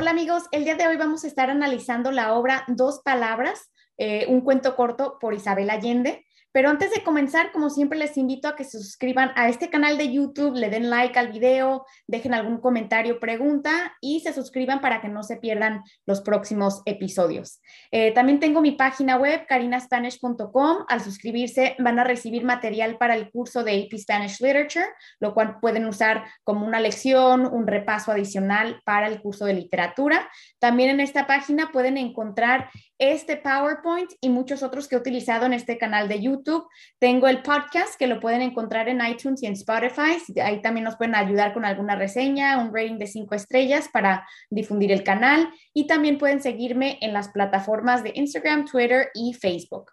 Hola amigos, el día de hoy vamos a estar analizando la obra Dos Palabras, eh, un cuento corto por Isabel Allende. Pero antes de comenzar, como siempre, les invito a que se suscriban a este canal de YouTube, le den like al video, dejen algún comentario, pregunta y se suscriban para que no se pierdan los próximos episodios. Eh, también tengo mi página web, carinaspanish.com. Al suscribirse van a recibir material para el curso de AP Spanish Literature, lo cual pueden usar como una lección, un repaso adicional para el curso de literatura. También en esta página pueden encontrar este PowerPoint y muchos otros que he utilizado en este canal de YouTube. Tengo el podcast que lo pueden encontrar en iTunes y en Spotify. Ahí también nos pueden ayudar con alguna reseña, un rating de cinco estrellas para difundir el canal. Y también pueden seguirme en las plataformas de Instagram, Twitter y Facebook.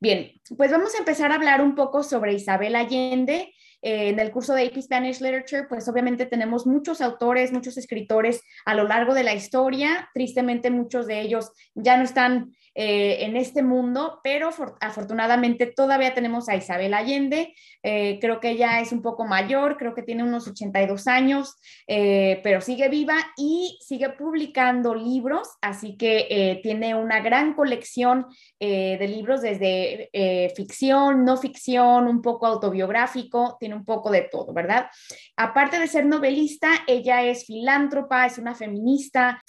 Bien, pues vamos a empezar a hablar un poco sobre Isabel Allende. Eh, en el curso de AP Spanish Literature, pues obviamente tenemos muchos autores, muchos escritores a lo largo de la historia. Tristemente muchos de ellos ya no están eh, en este mundo, pero afortunadamente todavía tenemos a Isabel Allende. Eh, creo que ella es un poco mayor, creo que tiene unos 82 años, pero sigue viva y sigue publicando libros, así que tiene una gran colección de libros desde ficción, no ficción, un poco autobiográfico, tiene un poco de todo, ¿verdad? Aparte de ser novelista, ella es filántropa, es una feminista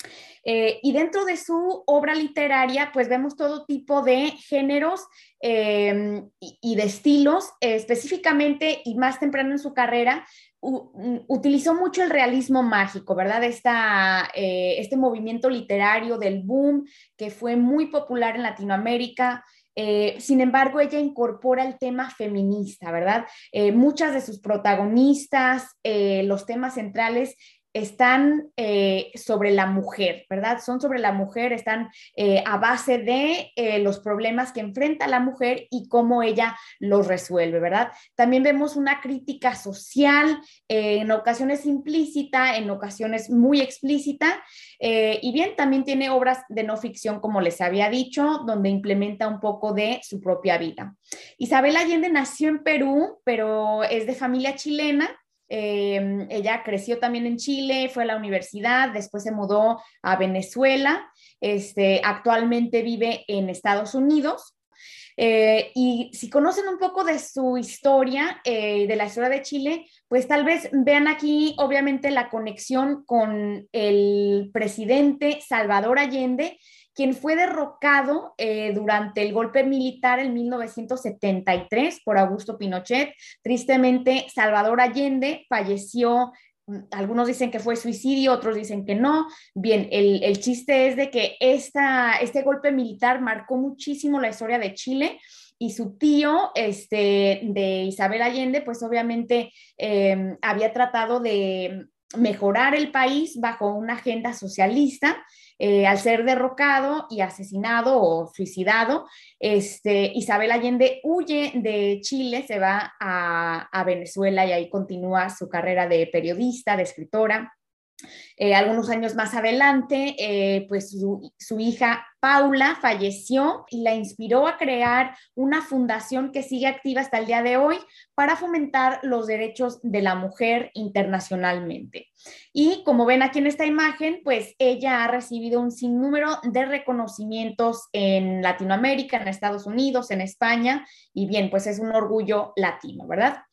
eh, y dentro de su obra literaria, pues vemos todo tipo de géneros em, y, de estilos, específicamente y más temprano en su carrera, utilizó mucho el realismo mágico, ¿verdad? Esta, eh, este movimiento literario del boom que fue muy popular en Latinoamérica. Eh, sin embargo, ella incorpora el tema feminista, ¿verdad? Eh, muchas de sus protagonistas, los temas centrales están eh, sobre la mujer, ¿verdad? Son sobre la mujer, están eh, a base de eh, los problemas que enfrenta la mujer y cómo ella los resuelve, ¿verdad? También vemos una crítica social, en ocasiones implícita, en ocasiones muy explícita, y bien, también tiene obras de no ficción, como les había dicho, donde implementa un poco de su propia vida. Isabel Allende nació en Perú, pero es de familia chilena Em, ella creció también en Chile, fue a la universidad, después se mudó a Venezuela, este, actualmente vive en Estados Unidos. Eh, y si conocen un poco de su historia, eh, de la historia de Chile, pues tal vez vean aquí obviamente la conexión con el presidente Salvador Allende, quien fue derrocado eh, durante el golpe militar en 1973 por Augusto Pinochet. Tristemente, Salvador Allende falleció mm, algunos dicen que fue suicidio, otros dicen que no. Bien, el, chiste es de que esta, este golpe militar marcó muchísimo la historia de Chile y su tío este, de Isabel Allende, pues obviamente em, había tratado de mejorar el país bajo una agenda socialista eh, al ser derrocado y asesinado o suicidado, este, Isabel Allende huye de Chile, se va a, a Venezuela y ahí continúa su carrera de periodista, de escritora. Eh, algunos años más adelante, eh, pues su, hija Paula falleció y la inspiró a crear una fundación que sigue activa hasta el día de hoy para fomentar los derechos de la mujer internacionalmente. Y como ven aquí en esta imagen, pues ella ha recibido un sinnúmero de reconocimientos en Latinoamérica, en Estados Unidos, en España, y bien, pues es un orgullo latino, ¿verdad?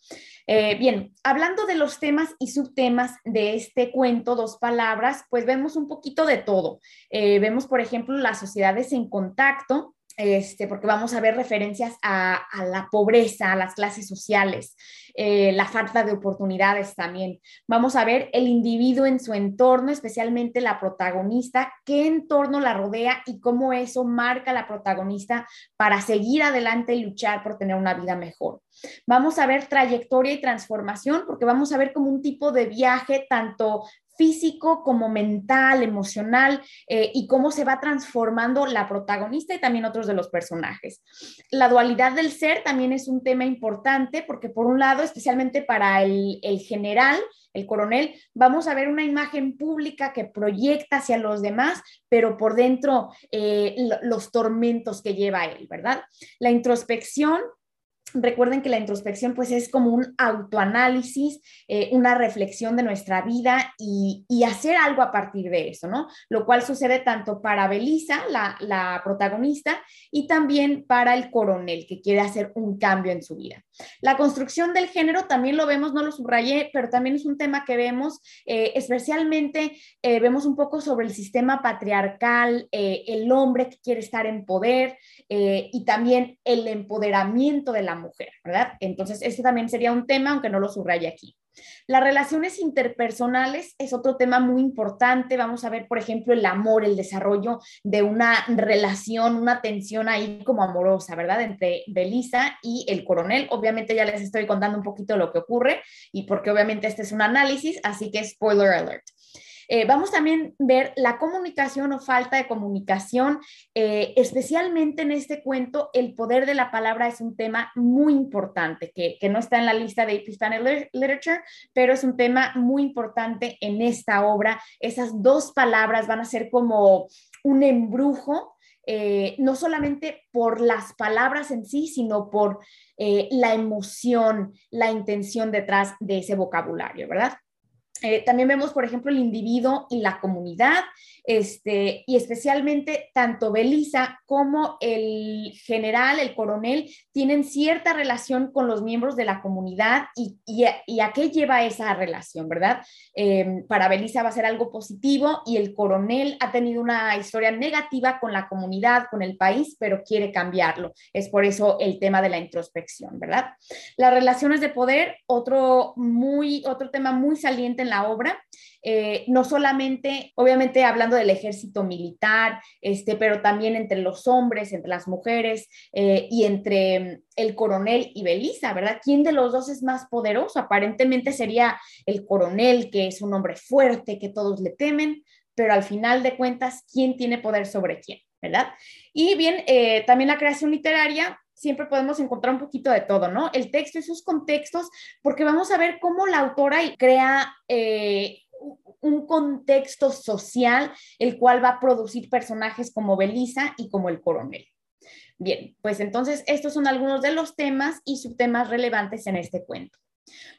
Eh, bien, hablando de los temas y subtemas de este cuento, dos palabras, pues vemos un poquito de todo. Eh, vemos, por ejemplo, las sociedades en contacto, este, porque vamos a ver referencias a, la pobreza, a las clases sociales, eh, la falta de oportunidades también. Vamos a ver el individuo en su entorno, especialmente la protagonista, qué entorno la rodea y cómo eso marca a la protagonista para seguir adelante y luchar por tener una vida mejor. Vamos a ver trayectoria y transformación, porque vamos a ver como un tipo de viaje tanto físico como mental, emocional eh, y cómo se va transformando la protagonista y también otros de los personajes. La dualidad del ser también es un tema importante porque por un lado, especialmente para el, general, el coronel, vamos a ver una imagen pública que proyecta hacia los demás, pero por dentro eh, los tormentos que lleva él, ¿verdad? La introspección recuerden que la introspección pues es como un autoanálisis, eh, una reflexión de nuestra vida y, hacer algo a partir de eso, ¿no? Lo cual sucede tanto para Belisa, la, protagonista, y también para el coronel que quiere hacer un cambio en su vida. La construcción del género también lo vemos, no lo subrayé, pero también es un tema que vemos, eh, especialmente eh, vemos un poco sobre el sistema patriarcal, el hombre que quiere estar en poder y también el empoderamiento de la mujer, ¿verdad? Entonces, este también sería un tema, aunque no lo subraye aquí. Las relaciones interpersonales es otro tema muy importante. Vamos a ver, por ejemplo, el amor, el desarrollo de una relación, una tensión ahí como amorosa, ¿verdad? Entre Belisa y el coronel. Obviamente ya les estoy contando un poquito lo que ocurre y porque obviamente este es un análisis, así que spoiler alert. Eh, vamos también a ver la comunicación o falta de comunicación, eh, especialmente en este cuento, el poder de la palabra es un tema muy importante, que, no está en la lista de Hispanic Literature, pero es un tema muy importante en esta obra. Esas dos palabras van a ser como un embrujo eh, no solamente por las palabras en sí, sino por la emoción, la intención detrás de ese vocabulario, ¿verdad? Eh, también vemos, por ejemplo, el individuo y la comunidad, este, y especialmente tanto Belisa como el general, el coronel, tienen cierta relación con los miembros de la comunidad y, a, qué lleva esa relación, ¿verdad? Eh, para Belisa va a ser algo positivo y el coronel ha tenido una historia negativa con la comunidad, con el país, pero quiere cambiarlo. Es por eso el tema de la introspección, ¿verdad? Las relaciones de poder, otro, muy, otro tema muy saliente en la obra. Eh, no solamente, obviamente hablando del ejército militar, este, pero también entre los hombres, entre las mujeres eh, y entre mm, el coronel y Belisa, ¿verdad? ¿Quién de los dos es más poderoso? Aparentemente sería el coronel, que es un hombre fuerte, que todos le temen, pero al final de cuentas, ¿quién tiene poder sobre quién? ¿verdad? Y bien, eh, también la creación literaria siempre podemos encontrar un poquito de todo, ¿no? El texto y sus contextos, porque vamos a ver cómo la autora crea un contexto social, el cual va a producir personajes como Belisa y como el coronel. Bien, pues entonces estos son algunos de los temas y subtemas relevantes en este cuento.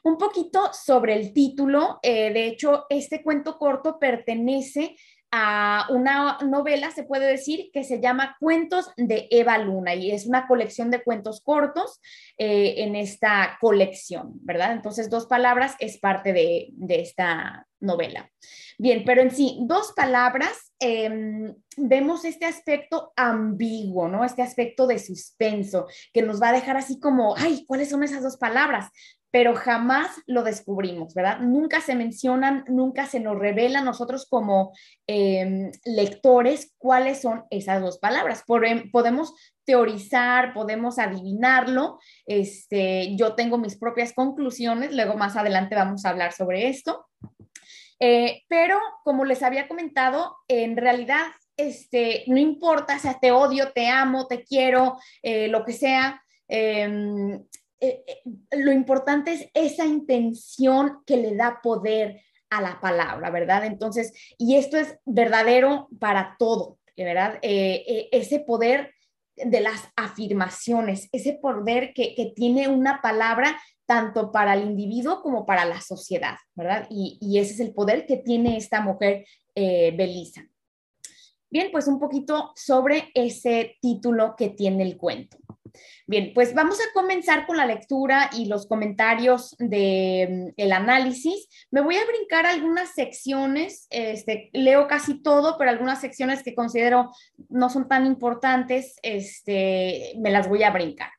Un poquito sobre el título, eh, de hecho, este cuento corto pertenece a una novela, se puede decir, que se llama Cuentos de Eva Luna y es una colección de cuentos cortos eh, en esta colección, ¿verdad? Entonces, dos palabras es parte de, esta novela. Bien, pero en sí, dos palabras, em, vemos este aspecto ambiguo, ¿no? Este aspecto de suspenso que nos va a dejar así como, ay, ¿cuáles son esas dos palabras? Pero jamás lo descubrimos, ¿verdad? Nunca se mencionan, nunca se nos revela a nosotros como em, lectores cuáles son esas dos palabras. Em, podemos teorizar, podemos adivinarlo. Este, yo tengo mis propias conclusiones, luego más adelante vamos a hablar sobre esto. Eh, pero como les había comentado, en realidad este, no importa, o sea, te odio, te amo, te quiero, eh, lo que sea, em, eh, eh, lo importante es esa intención que le da poder a la palabra, ¿verdad? Entonces, y esto es verdadero para todo, ¿verdad? Eh, ese poder de las afirmaciones, ese poder que, tiene una palabra tanto para el individuo como para la sociedad, ¿verdad? Y, y ese es el poder que tiene esta mujer, Belisa. Bien, pues un poquito sobre ese título que tiene el cuento. Bien, pues vamos a comenzar con la lectura y los comentarios del mm, análisis. Me voy a brincar algunas secciones, este, leo casi todo, pero algunas secciones que considero no son tan importantes, este, me las voy a brincar.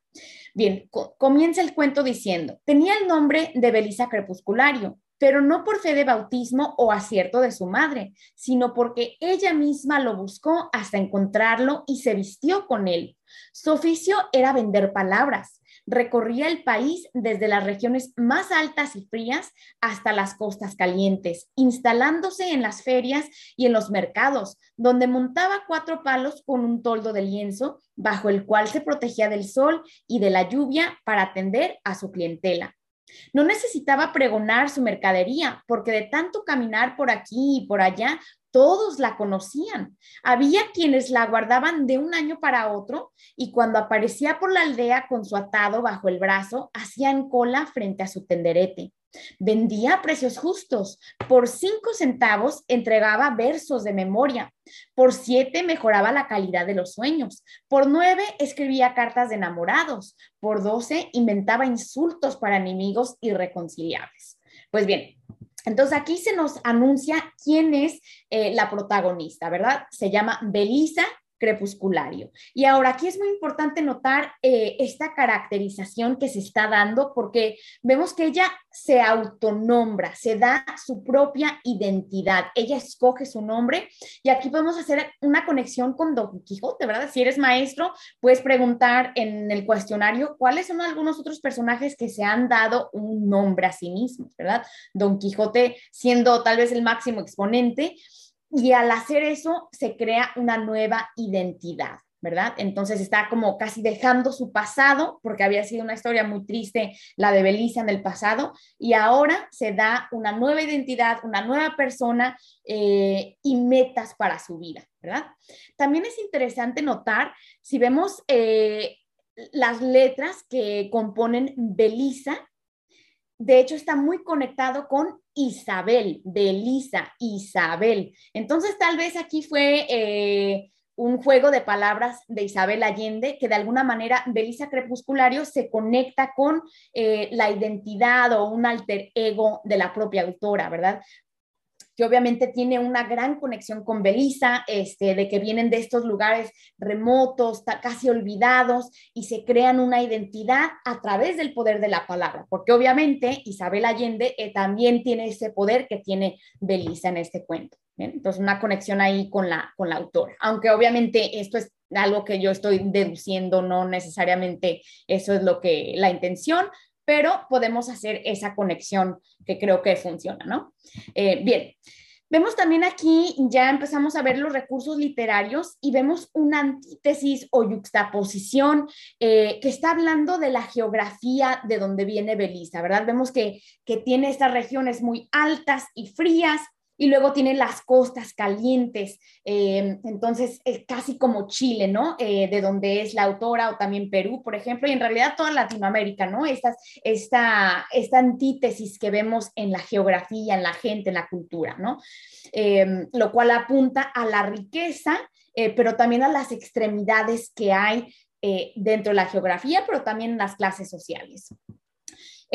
Bien, comienza el cuento diciendo, tenía el nombre de Belisa Crepusculario, pero no por fe de bautismo o acierto de su madre, sino porque ella misma lo buscó hasta encontrarlo y se vistió con él. Su oficio era vender palabras. Recorría el país desde las regiones más altas y frías hasta las costas calientes, instalándose en las ferias y en los mercados, donde montaba cuatro palos con un toldo de lienzo, bajo el cual se protegía del sol y de la lluvia para atender a su clientela. No necesitaba pregonar su mercadería, porque de tanto caminar por aquí y por allá, todos la conocían. Había quienes la guardaban de un año para otro y cuando aparecía por la aldea con su atado bajo el brazo, hacían cola frente a su tenderete. Vendía a precios justos. Por cinco centavos entregaba versos de memoria. Por siete mejoraba la calidad de los sueños. Por nueve escribía cartas de enamorados. Por doce inventaba insultos para enemigos irreconciliables. Pues bien, entonces aquí se nos anuncia quién es eh, la protagonista, ¿verdad? Se llama Belisa crepusculario. Y ahora aquí es muy importante notar eh, esta caracterización que se está dando porque vemos que ella se autonombra, se da su propia identidad, ella escoge su nombre y aquí podemos hacer una conexión con Don Quijote, ¿verdad? Si eres maestro, puedes preguntar en el cuestionario cuáles son algunos otros personajes que se han dado un nombre a sí mismos, ¿verdad? Don Quijote siendo tal vez el máximo exponente y al hacer eso se crea una nueva identidad, ¿verdad? Entonces está como casi dejando su pasado, porque había sido una historia muy triste la de Belisa en el pasado, y ahora se da una nueva identidad, una nueva persona eh, y metas para su vida, ¿verdad? También es interesante notar, si vemos eh, las letras que componen Belisa, de hecho está muy conectado con Isabel, de Isabel. Entonces tal vez aquí fue eh, un juego de palabras de Isabel Allende que de alguna manera Belisa Crepusculario se conecta con eh, la identidad o un alter ego de la propia autora, ¿verdad? Que obviamente tiene una gran conexión con Belisa, este, de que vienen de estos lugares remotos, casi olvidados, y se crean una identidad a través del poder de la palabra, porque obviamente Isabel Allende eh, también tiene ese poder que tiene Belisa en este cuento. Entonces, una conexión ahí con la, con la autora, aunque obviamente esto es algo que yo estoy deduciendo, no necesariamente eso es lo que la intención, pero podemos hacer esa conexión que creo que funciona, ¿no? Eh, bien. Vemos también aquí, ya empezamos a ver los recursos literarios y vemos una antítesis o yuxtaposición eh, que está hablando de la geografía de donde viene Belisa, ¿verdad? Vemos que, que tiene estas regiones muy altas y frías, y luego tiene las costas calientes, eh, entonces es casi como Chile, ¿no? Eh, de donde es la autora, o también Perú, por ejemplo, y en realidad toda Latinoamérica, ¿no? Esta, esta, esta antítesis que vemos en la geografía, en la gente, en la cultura, ¿no? Eh, lo cual apunta a la riqueza, pero también a las extremidades que hay dentro de la geografía, pero también en las clases sociales.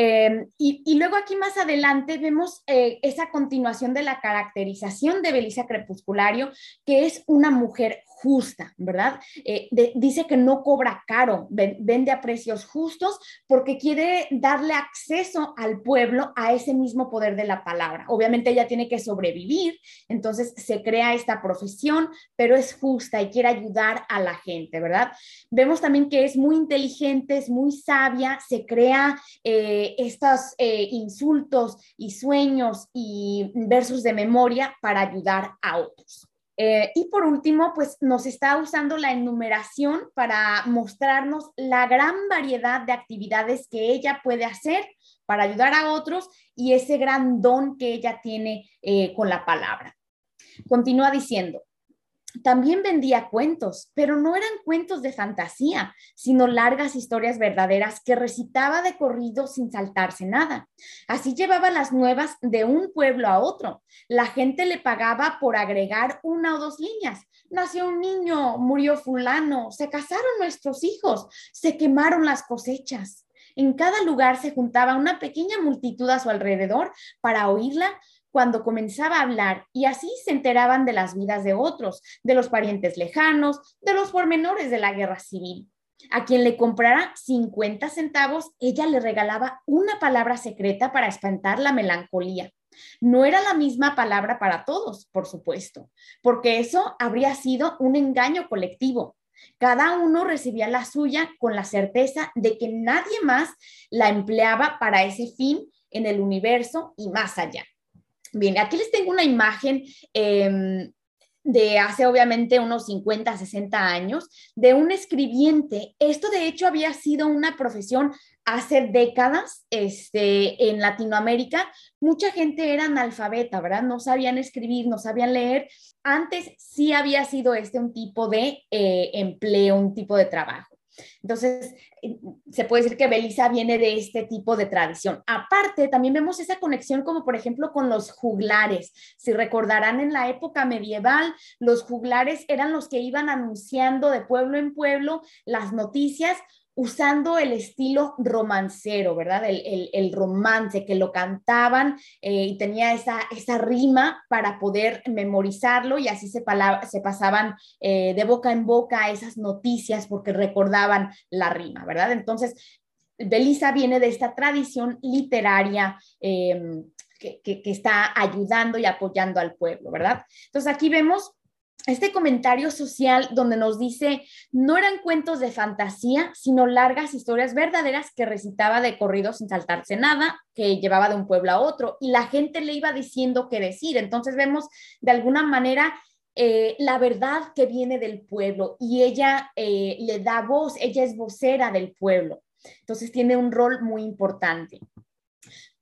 Em, y, luego aquí más adelante vemos eh, esa continuación de la caracterización de Belisa Crepusculario, que es una mujer justa, ¿verdad? Eh, dice que no cobra caro, vende a precios justos porque quiere darle acceso al pueblo a ese mismo poder de la palabra. Obviamente ella tiene que sobrevivir, entonces se crea esta profesión, pero es justa y quiere ayudar a la gente, ¿verdad? Vemos también que es muy inteligente, es muy sabia, se crea eh, estos eh, insultos y sueños y versos de memoria para ayudar a otros. Eh, y por último, pues nos está usando la enumeración para mostrarnos la gran variedad de actividades que ella puede hacer para ayudar a otros y ese gran don que ella tiene eh, con la palabra. Continúa diciendo, también vendía cuentos, pero no eran cuentos de fantasía, sino largas historias verdaderas que recitaba de corrido sin saltarse nada. Así llevaba las nuevas de un pueblo a otro. La gente le pagaba por agregar una o dos líneas. Nació un niño, murió fulano, se casaron nuestros hijos, se quemaron las cosechas. En cada lugar se juntaba una pequeña multitud a su alrededor para oírla cuando comenzaba a hablar y así se enteraban de las vidas de otros, de los parientes lejanos, de los pormenores de la guerra civil. A quien le comprara 50 centavos, ella le regalaba una palabra secreta para espantar la melancolía. No era la misma palabra para todos, por supuesto, porque eso habría sido un engaño colectivo. Cada uno recibía la suya con la certeza de que nadie más la empleaba para ese fin en el universo y más allá. Bien, aquí les tengo una imagen em, de hace obviamente unos 50, 60 años, de un escribiente. Esto de hecho había sido una profesión hace décadas este, en Latinoamérica. Mucha gente era analfabeta, ¿verdad? No sabían escribir, no sabían leer. Antes sí había sido este un tipo de eh, empleo, un tipo de trabajo. Entonces, eh, se puede decir que Belisa viene de este tipo de tradición. Aparte, también vemos esa conexión como por ejemplo con los juglares. Si recordarán en la época medieval, los juglares eran los que iban anunciando de pueblo en pueblo las noticias usando el estilo romancero, ¿verdad? El, romance, que lo cantaban eh, y tenía esa, esa rima para poder memorizarlo y así se, se pasaban eh, de boca en boca esas noticias porque recordaban la rima, ¿verdad? Entonces, Belisa viene de esta tradición literaria. Em, que, que, está ayudando y apoyando al pueblo, ¿verdad? Entonces aquí vemos este comentario social donde nos dice, no eran cuentos de fantasía, sino largas historias verdaderas que recitaba de corrido sin saltarse nada, que llevaba de un pueblo a otro y la gente le iba diciendo qué decir. Entonces vemos de alguna manera eh, la verdad que viene del pueblo y ella eh, le da voz, ella es vocera del pueblo. Entonces tiene un rol muy importante.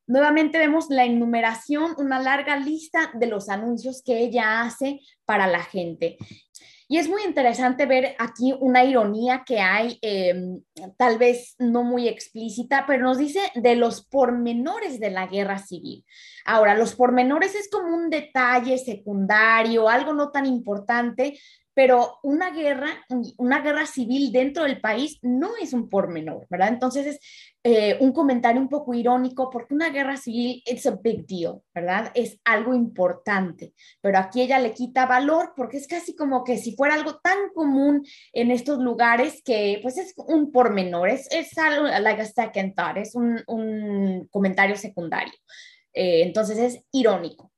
Nuevamente vemos la enumeración, una larga lista de los anuncios que ella hace para la gente. Y es muy interesante ver aquí una ironía que hay, em, tal vez no muy explícita, pero nos dice de los pormenores de la guerra civil. Ahora, los pormenores es como un detalle secundario, algo no tan importante, pero una guerra, una guerra civil dentro del país no es un pormenor, ¿verdad? Entonces es eh, un comentario un poco irónico porque una guerra civil es a big deal, ¿verdad? Es algo importante, pero aquí ella le quita valor porque es casi como que si fuera algo tan común en estos lugares que pues es un pormenor, es, es algo like a second thought, es un, un comentario secundario. Eh, entonces es irónico.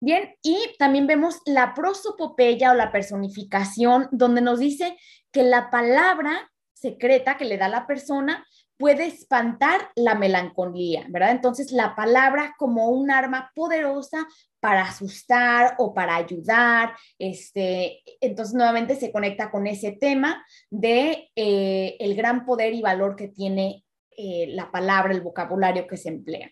Bien, y también vemos la prosopopeya o la personificación, donde nos dice que la palabra secreta que le da la persona puede espantar la melancolía, ¿verdad? Entonces, la palabra como un arma poderosa para asustar o para ayudar, este, entonces nuevamente se conecta con ese tema de eh, el gran poder y valor que tiene eh, la palabra, el vocabulario que se emplea.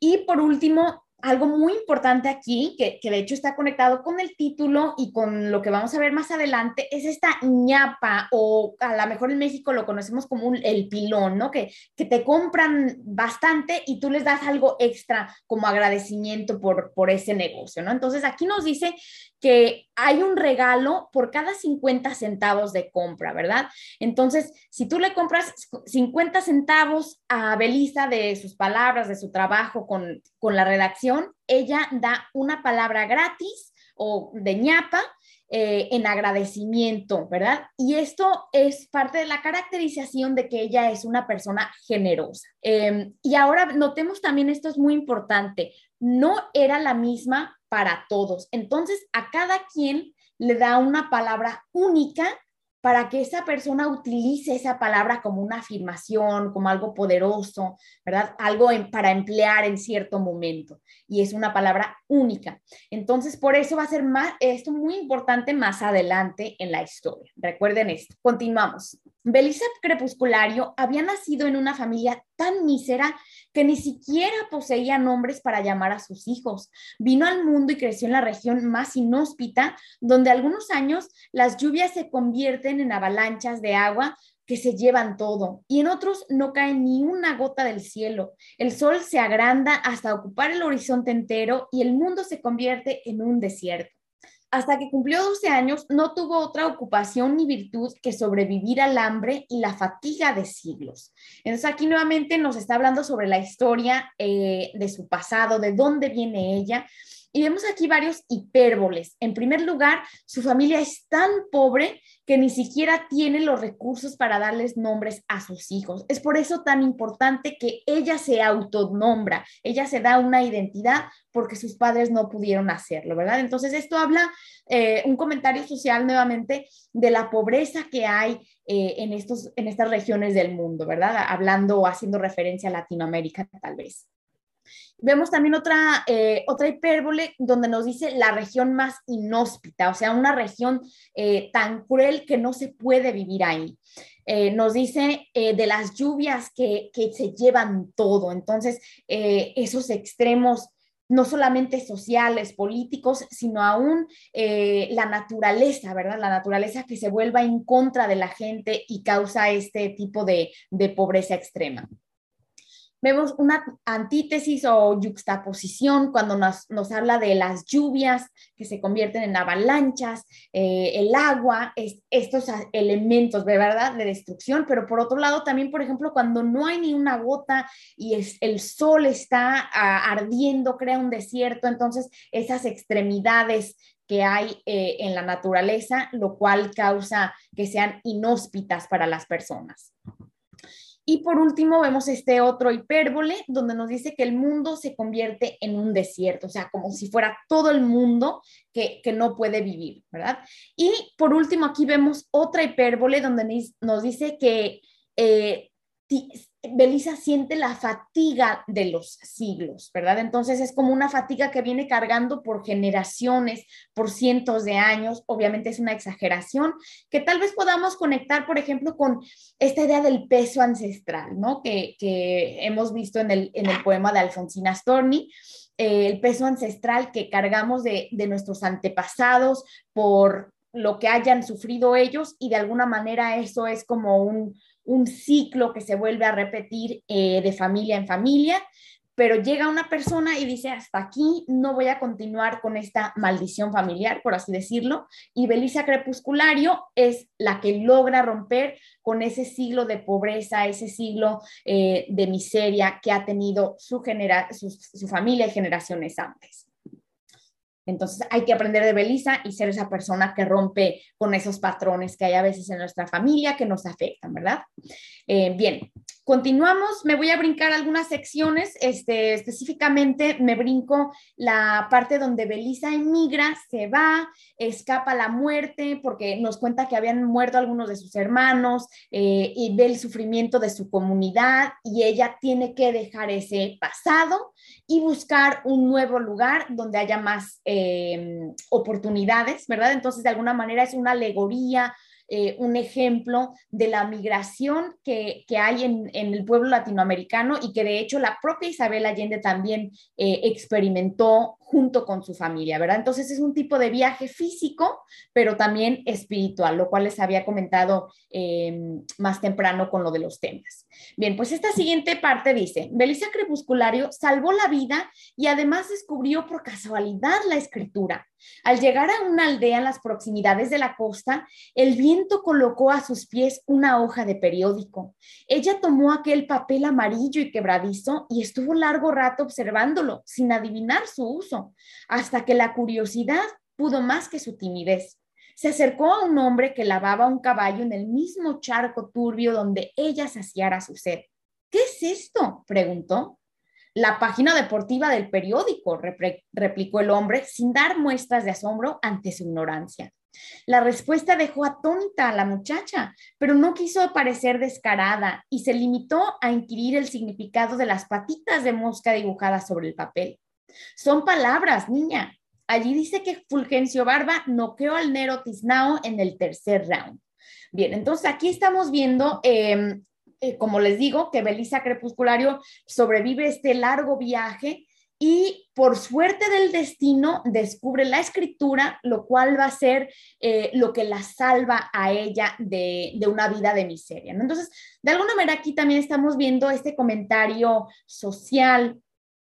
Y por último, algo muy importante aquí, que, de hecho está conectado con el título y con lo que vamos a ver más adelante, es esta ñapa, o a lo mejor en México lo conocemos como el pilón, ¿no? Que, que te compran bastante y tú les das algo extra como agradecimiento por, por ese negocio, ¿no? Entonces aquí nos dice que hay un regalo por cada 50 centavos de compra, ¿verdad? Entonces, si tú le compras 50 centavos a Belisa de sus palabras, de su trabajo con, con la redacción, ella da una palabra gratis o de ñapa eh, en agradecimiento, ¿verdad? Y esto es parte de la caracterización de que ella es una persona generosa. Em, y ahora notemos también, esto es muy importante, no era la misma para todos. Entonces, a cada quien le da una palabra única para que esa persona utilice esa palabra como una afirmación, como algo poderoso, ¿verdad? Algo para emplear en cierto momento. Y es una palabra única. Entonces, por eso va a ser más, esto muy importante más adelante en la historia. Recuerden esto. Continuamos. Belisa Crepusculario había nacido en una familia tan mísera que ni siquiera poseía nombres para llamar a sus hijos. Vino al mundo y creció en la región más inhóspita, donde algunos años las lluvias se convierten en avalanchas de agua que se llevan todo y en otros no cae ni una gota del cielo. El sol se agranda hasta ocupar el horizonte entero y el mundo se convierte en un desierto hasta que cumplió 12 años, no tuvo otra ocupación ni virtud que sobrevivir al hambre y la fatiga de siglos. Entonces aquí nuevamente nos está hablando sobre la historia eh, de su pasado, de dónde viene ella. Y vemos aquí varios hipérboles. En primer lugar, su familia es tan pobre que ni siquiera tiene los recursos para darles nombres a sus hijos. Es por eso tan importante que ella se autonombra, ella se da una identidad porque sus padres no pudieron hacerlo, ¿verdad? Entonces esto habla, eh, un comentario social nuevamente, de la pobreza que hay eh, en, estos, en estas regiones del mundo, ¿verdad? Hablando o haciendo referencia a Latinoamérica tal vez. Vemos también otra, eh, otra hipérbole donde nos dice la región más inhóspita, o sea, una región eh, tan cruel que no se puede vivir ahí. Eh, nos dice de las lluvias que, que, se llevan todo. Entonces, esos extremos no solamente sociales, políticos, sino aún la naturaleza, ¿verdad? La naturaleza que se vuelva en contra de la gente y causa este tipo de, de pobreza extrema vemos una antítesis o yuxtaposición cuando nos, habla de las lluvias que se convierten en avalanchas, eh, el agua, estos elementos de verdad de destrucción, pero por otro lado también, por ejemplo, cuando no hay ni una gota y es, el sol está ah, ardiendo, crea un desierto, entonces esas extremidades que hay eh, en la naturaleza, lo cual causa que sean inhóspitas para las personas. Y por último, vemos este otro hipérbole donde nos dice que el mundo se convierte en un desierto, o sea, como si fuera todo el mundo que, no puede vivir, ¿verdad? Y por último, aquí vemos otra hipérbole donde nos dice que eh, Belisa siente la fatiga de los siglos, ¿verdad? Entonces es como una fatiga que viene cargando por generaciones, por cientos de años. Obviamente es una exageración que tal vez podamos conectar, por ejemplo, con esta idea del peso ancestral, ¿no? Que, hemos visto en el, en el poema de Alfonsina Storni. Eh, el peso ancestral que cargamos de, de nuestros antepasados por lo que hayan sufrido ellos y de alguna manera eso es como un, un ciclo que se vuelve a repetir eh, de familia en familia, pero llega una persona y dice, hasta aquí no voy a continuar con esta maldición familiar, por así decirlo, y Belisa Crepusculario es la que logra romper con ese siglo de pobreza, ese siglo eh, de miseria que ha tenido su, su familia y generaciones antes. Entonces hay que aprender de Belisa y ser esa persona que rompe con esos patrones que hay a veces en nuestra familia que nos afectan, ¿verdad? Eh, bien, continuamos. Me voy a brincar algunas secciones. Este, específicamente me brinco la parte donde Belisa emigra, se va, escapa la muerte porque nos cuenta que habían muerto algunos de sus hermanos eh, y ve el sufrimiento de su comunidad y ella tiene que dejar ese pasado y buscar un nuevo lugar donde haya más eh, oportunidades, ¿verdad? Entonces, de alguna manera es una alegoría eh, un ejemplo de la migración que, hay en, el pueblo latinoamericano y que de hecho la propia Isabel Allende también eh, experimentó junto con su familia, ¿verdad? Entonces es un tipo de viaje físico, pero también espiritual, lo cual les había comentado em, más temprano con lo de los temas. Bien, pues esta siguiente parte dice, Belisa Crepusculario salvó la vida y además descubrió por casualidad la escritura. Al llegar a una aldea en las proximidades de la costa, el viento colocó a sus pies una hoja de periódico. Ella tomó aquel papel amarillo y quebradizo y estuvo largo rato observándolo, sin adivinar su uso, hasta que la curiosidad pudo más que su timidez. Se acercó a un hombre que lavaba un caballo en el mismo charco turbio donde ella saciara su sed. ¿Qué es esto? preguntó. La página deportiva del periódico, replicó el hombre sin dar muestras de asombro ante su ignorancia. La respuesta dejó atónita a la muchacha, pero no quiso parecer descarada y se limitó a inquirir el significado de las patitas de mosca dibujadas sobre el papel. Son palabras, niña. Allí dice que Fulgencio Barba noqueó al Nero Tiznao en el tercer round. Bien, entonces aquí estamos viendo em, eh, como les digo, que Belisa Crepusculario sobrevive este largo viaje y por suerte del destino descubre la escritura, lo cual va a ser eh, lo que la salva a ella de, una vida de miseria. Entonces, de alguna manera aquí también estamos viendo este comentario social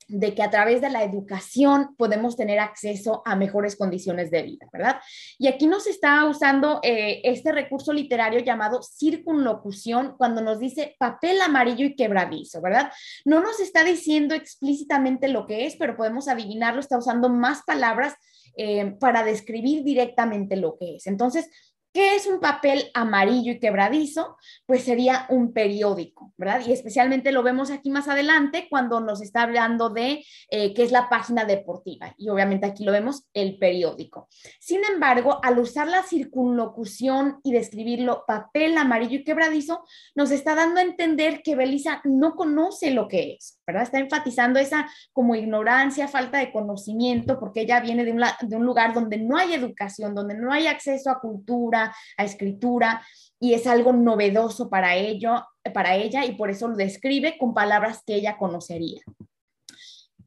de que a través de la educación podemos tener acceso a mejores condiciones de vida, ¿verdad? Y aquí nos está usando eh, este recurso literario llamado circunlocución cuando nos dice papel amarillo y quebradizo, ¿verdad? No nos está diciendo explícitamente lo que es, pero podemos adivinarlo, está usando más palabras eh, para describir directamente lo que es. Entonces, ¿Qué es un papel amarillo y quebradizo? Pues sería un periódico, ¿verdad? Y especialmente lo vemos aquí más adelante cuando nos está hablando de eh, qué es la página deportiva. Y obviamente aquí lo vemos, el periódico. Sin embargo, al usar la circunlocución y describirlo papel amarillo y quebradizo, nos está dando a entender que Belisa no conoce lo que es, ¿verdad? Está enfatizando esa como ignorancia, falta de conocimiento, porque ella viene de un, de un lugar donde no hay educación, donde no hay acceso a cultura a escritura, y es algo novedoso para, ello, para ella y por eso lo describe con palabras que ella conocería.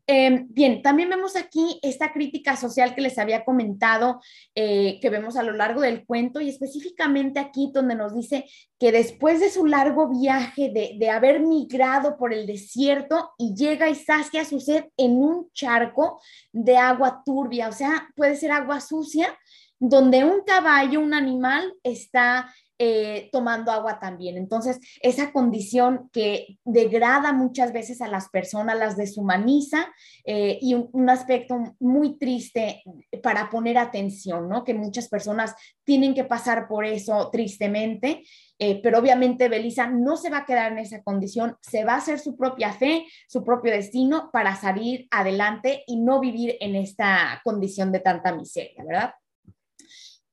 Em, bien, también vemos aquí esta crítica social que les había comentado, eh, que vemos a lo largo del cuento y específicamente aquí donde nos dice que después de su largo viaje de, de haber migrado por el desierto y llega y sacia su sed en un charco de agua turbia, o sea, puede ser agua sucia, donde un caballo, un animal, está eh, tomando agua también. Entonces, esa condición que degrada muchas veces a las personas, las deshumaniza eh, y un, aspecto muy triste para poner atención, ¿no? Que muchas personas tienen que pasar por eso tristemente, eh, pero obviamente Belisa no se va a quedar en esa condición, se va a hacer su propia fe, su propio destino para salir adelante y no vivir en esta condición de tanta miseria, ¿verdad?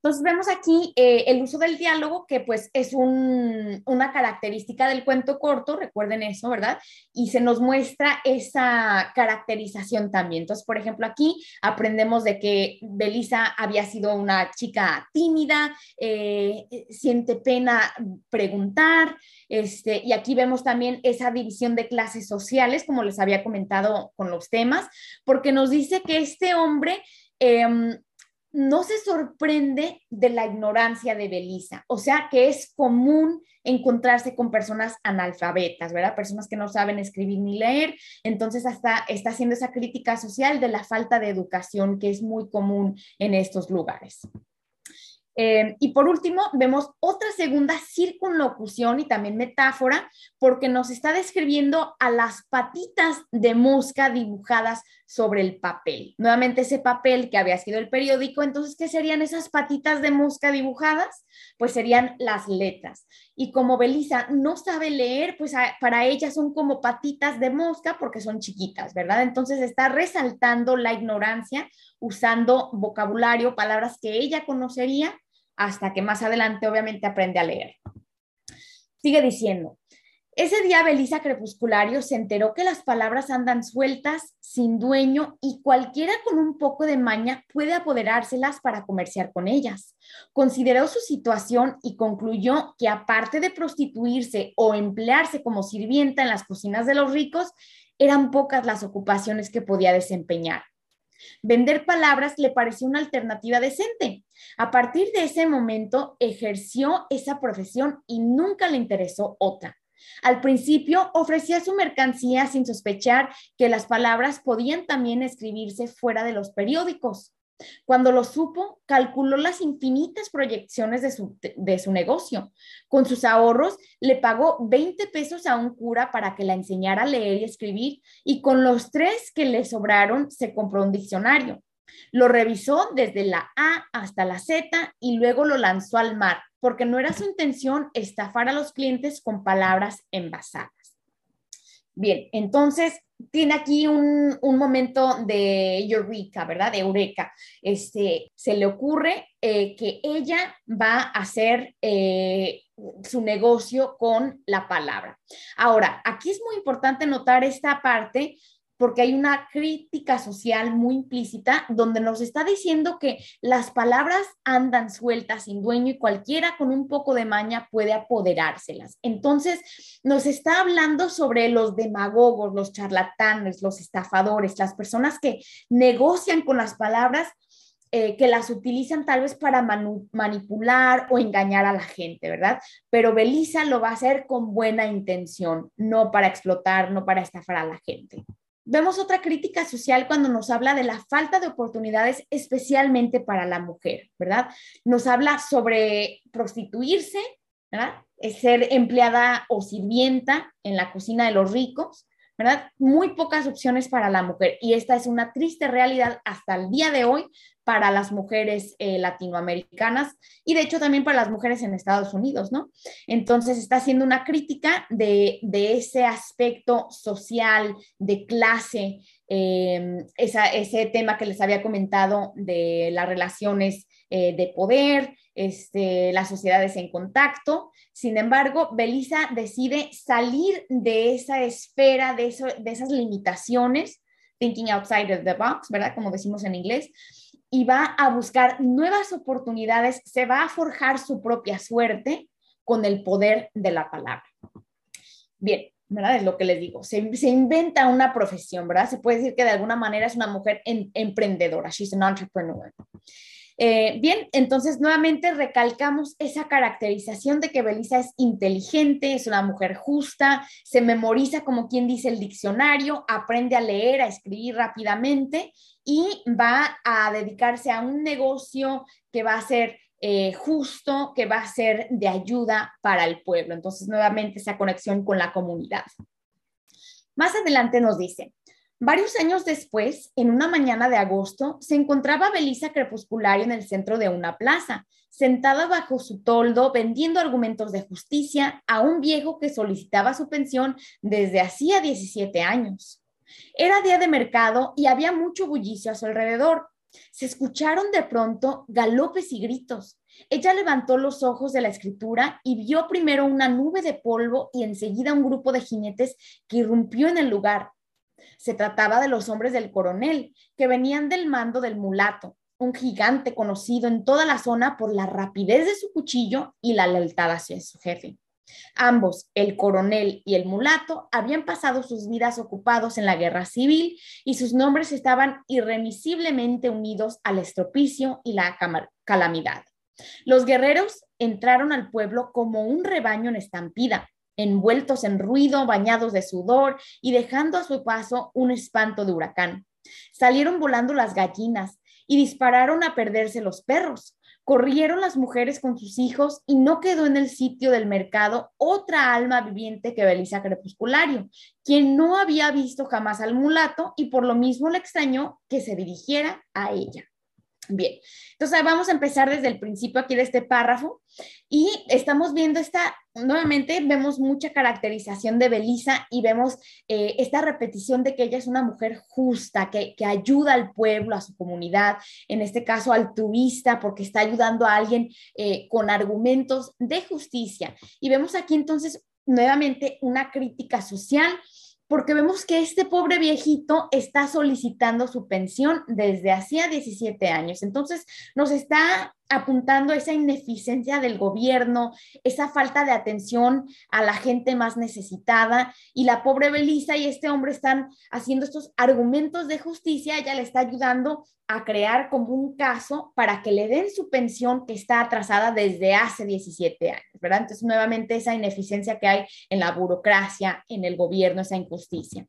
Entonces vemos aquí eh, el uso del diálogo, que pues es una característica del cuento corto, recuerden eso, ¿verdad? Y se nos muestra esa caracterización también. Entonces, por ejemplo, aquí aprendemos de que Belisa había sido una chica tímida, eh, siente pena preguntar, este, y aquí vemos también esa división de clases sociales, como les había comentado con los temas, porque nos dice que este hombre... Em, no se sorprende de la ignorancia de Belisa, o sea que es común encontrarse con personas analfabetas, ¿verdad? Personas que no saben escribir ni leer, entonces hasta está haciendo esa crítica social de la falta de educación que es muy común en estos lugares. Eh, y por último, vemos otra segunda circunlocución y también metáfora, porque nos está describiendo a las patitas de mosca dibujadas sobre el papel. Nuevamente ese papel que había sido el periódico, entonces, ¿qué serían esas patitas de mosca dibujadas? Pues serían las letras. Y como Belisa no sabe leer, pues para ella son como patitas de mosca porque son chiquitas, ¿verdad? Entonces está resaltando la ignorancia usando vocabulario, palabras que ella conocería hasta que más adelante obviamente aprende a leer. Sigue diciendo, ese día Belisa Crepusculario se enteró que las palabras andan sueltas, sin dueño, y cualquiera con un poco de maña puede apoderárselas para comerciar con ellas. Consideró su situación y concluyó que aparte de prostituirse o emplearse como sirvienta en las cocinas de los ricos, eran pocas las ocupaciones que podía desempeñar. Vender palabras le pareció una alternativa decente. A partir de ese momento ejerció esa profesión y nunca le interesó otra. Al principio ofrecía su mercancía sin sospechar que las palabras podían también escribirse fuera de los periódicos. Cuando lo supo, calculó las infinitas proyecciones de su, de su, negocio. Con sus ahorros, le pagó 20 pesos a un cura para que la enseñara a leer y escribir, y con los tres que le sobraron, se compró un diccionario. Lo revisó desde la A hasta la Z y luego lo lanzó al mar, porque no era su intención estafar a los clientes con palabras envasadas. Bien, entonces tiene aquí un, momento de eureka, ¿verdad? De eureka. Este, se le ocurre eh, que ella va a hacer eh, su negocio con la palabra. Ahora, aquí es muy importante notar esta parte porque hay una crítica social muy implícita donde nos está diciendo que las palabras andan sueltas sin dueño y cualquiera con un poco de maña puede apoderárselas. Entonces, nos está hablando sobre los demagogos, los charlatanes, los estafadores, las personas que negocian con las palabras eh, que las utilizan tal vez para manipular o engañar a la gente, ¿verdad? Pero Belisa lo va a hacer con buena intención, no para explotar, no para estafar a la gente. Vemos otra crítica social cuando nos habla de la falta de oportunidades, especialmente para la mujer, ¿verdad? Nos habla sobre prostituirse, ¿verdad? Ser empleada o sirvienta en la cocina de los ricos, ¿verdad? Muy pocas opciones para la mujer y esta es una triste realidad hasta el día de hoy para las mujeres eh, latinoamericanas y de hecho también para las mujeres en Estados Unidos, ¿no? Entonces está haciendo una crítica de, ese aspecto social, de clase, em, ese tema que les había comentado de las relaciones eh, de poder, este, las sociedades en contacto. Sin embargo, Belisa decide salir de esa esfera, de, de esas limitaciones, thinking outside of the box, ¿verdad? Como decimos en inglés, y va a buscar nuevas oportunidades, se va a forjar su propia suerte con el poder de la palabra. Bien, ¿verdad? Es lo que les digo. Se, inventa una profesión, ¿verdad? Se puede decir que de alguna manera es una mujer emprendedora. She's an entrepreneur. Eh, bien, entonces nuevamente recalcamos esa caracterización de que Belisa es inteligente, es una mujer justa, se memoriza como quien dice el diccionario, aprende a leer, a escribir rápidamente y va a dedicarse a un negocio que va a ser eh, justo, que va a ser de ayuda para el pueblo. Entonces, nuevamente esa conexión con la comunidad. Más adelante nos dice, Varios años después, en una mañana de agosto, se encontraba Belisa Crepusculario en el centro de una plaza, sentada bajo su toldo vendiendo argumentos de justicia a un viejo que solicitaba su pensión desde hacía 17 años. Era día de mercado y había mucho bullicio a su alrededor. Se escucharon de pronto galopes y gritos. Ella levantó los ojos de la escritura y vio primero una nube de polvo y enseguida un grupo de jinetes que irrumpió en el lugar se trataba de los hombres del coronel, que venían del mando del mulato, un gigante conocido en toda la zona por la rapidez de su cuchillo y la lealtad hacia su jefe. Ambos, el coronel y el mulato, habían pasado sus vidas ocupados en la guerra civil y sus nombres estaban irremisiblemente unidos al estropicio y la calamidad. Los guerreros entraron al pueblo como un rebaño en estampida, envueltos en ruido, bañados de sudor y dejando a su paso un espanto de huracán. Salieron volando las gallinas y dispararon a perderse los perros. Corrieron las mujeres con sus hijos y no quedó en el sitio del mercado otra alma viviente que Belisa Crepusculario, quien no había visto jamás al mulato y por lo mismo le extrañó que se dirigiera a ella. Bien, entonces vamos a empezar desde el principio aquí de este párrafo y estamos viendo esta, nuevamente vemos mucha caracterización de Belisa y vemos eh, esta repetición de que ella es una mujer justa, que, ayuda al pueblo, a su comunidad, en este caso altruista, porque está ayudando a alguien eh, con argumentos de justicia. Y vemos aquí entonces nuevamente una crítica social porque vemos que este pobre viejito está solicitando su pensión desde hacía 17 años. Entonces, nos está apuntando esa ineficiencia del gobierno, esa falta de atención a la gente más necesitada. Y la pobre Belisa y este hombre están haciendo estos argumentos de justicia. Ella le está ayudando a crear como un caso para que le den su pensión que está atrasada desde hace 17 años, ¿verdad? Entonces, nuevamente esa ineficiencia que hay en la burocracia, en el gobierno, esa injusticia.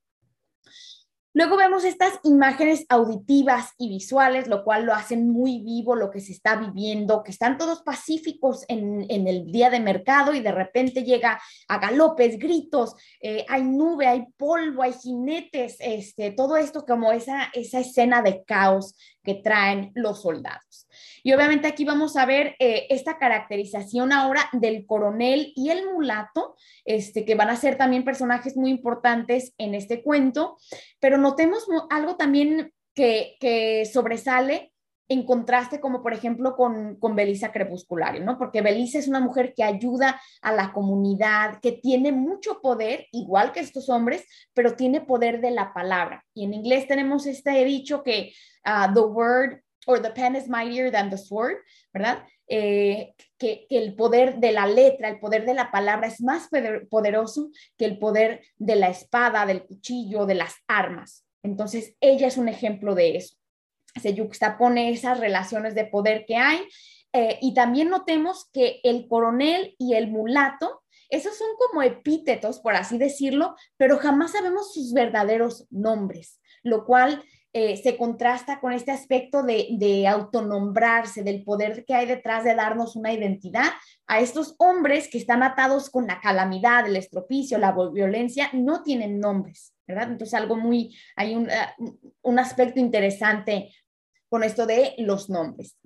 Luego vemos estas imágenes auditivas y visuales, lo cual lo hacen muy vivo lo que se está viviendo, que están todos pacíficos en, el día de mercado y de repente llega a galopes, gritos, eh, hay nube, hay polvo, hay jinetes, este, todo esto como esa, esa escena de caos que traen los soldados. Y obviamente aquí vamos a ver eh, esta caracterización ahora del coronel y el mulato, este, que van a ser también personajes muy importantes en este cuento, pero notemos algo también que, que sobresale en contraste como por ejemplo con, con Belisa Crepusculario, ¿no? Porque Belisa es una mujer que ayuda a la comunidad, que tiene mucho poder, igual que estos hombres, pero tiene poder de la palabra. Y en inglés tenemos este dicho que uh, the word or the pen is mightier than the sword, ¿verdad? Eh, que, el poder de la letra, el poder de la palabra es más poderoso que el poder de la espada, del cuchillo, de las armas. Entonces, ella es un ejemplo de eso. Se yuxtapone esas relaciones de poder que hay. Eh, y también notemos que el coronel y el mulato, esos son como epítetos, por así decirlo, pero jamás sabemos sus verdaderos nombres, lo cual eh, se contrasta con este aspecto de, de, autonombrarse, del poder que hay detrás de darnos una identidad a estos hombres que están atados con la calamidad, el estropicio, la violencia, no tienen nombres, ¿verdad? Entonces algo muy, hay un, un aspecto interesante con esto de los nombres.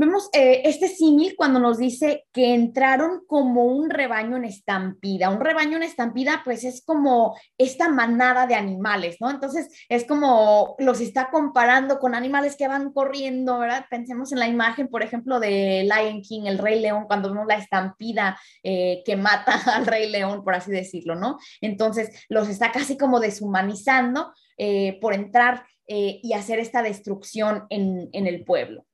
Vemos eh, este símil cuando nos dice que entraron como un rebaño en estampida. Un rebaño en estampida, pues es como esta manada de animales, ¿no? Entonces es como los está comparando con animales que van corriendo, ¿verdad? Pensemos en la imagen, por ejemplo, de Lion King, el Rey León, cuando vemos la estampida eh, que mata al Rey León, por así decirlo, ¿no? Entonces los está casi como deshumanizando eh, por entrar y hacer esta destrucción en el pueblo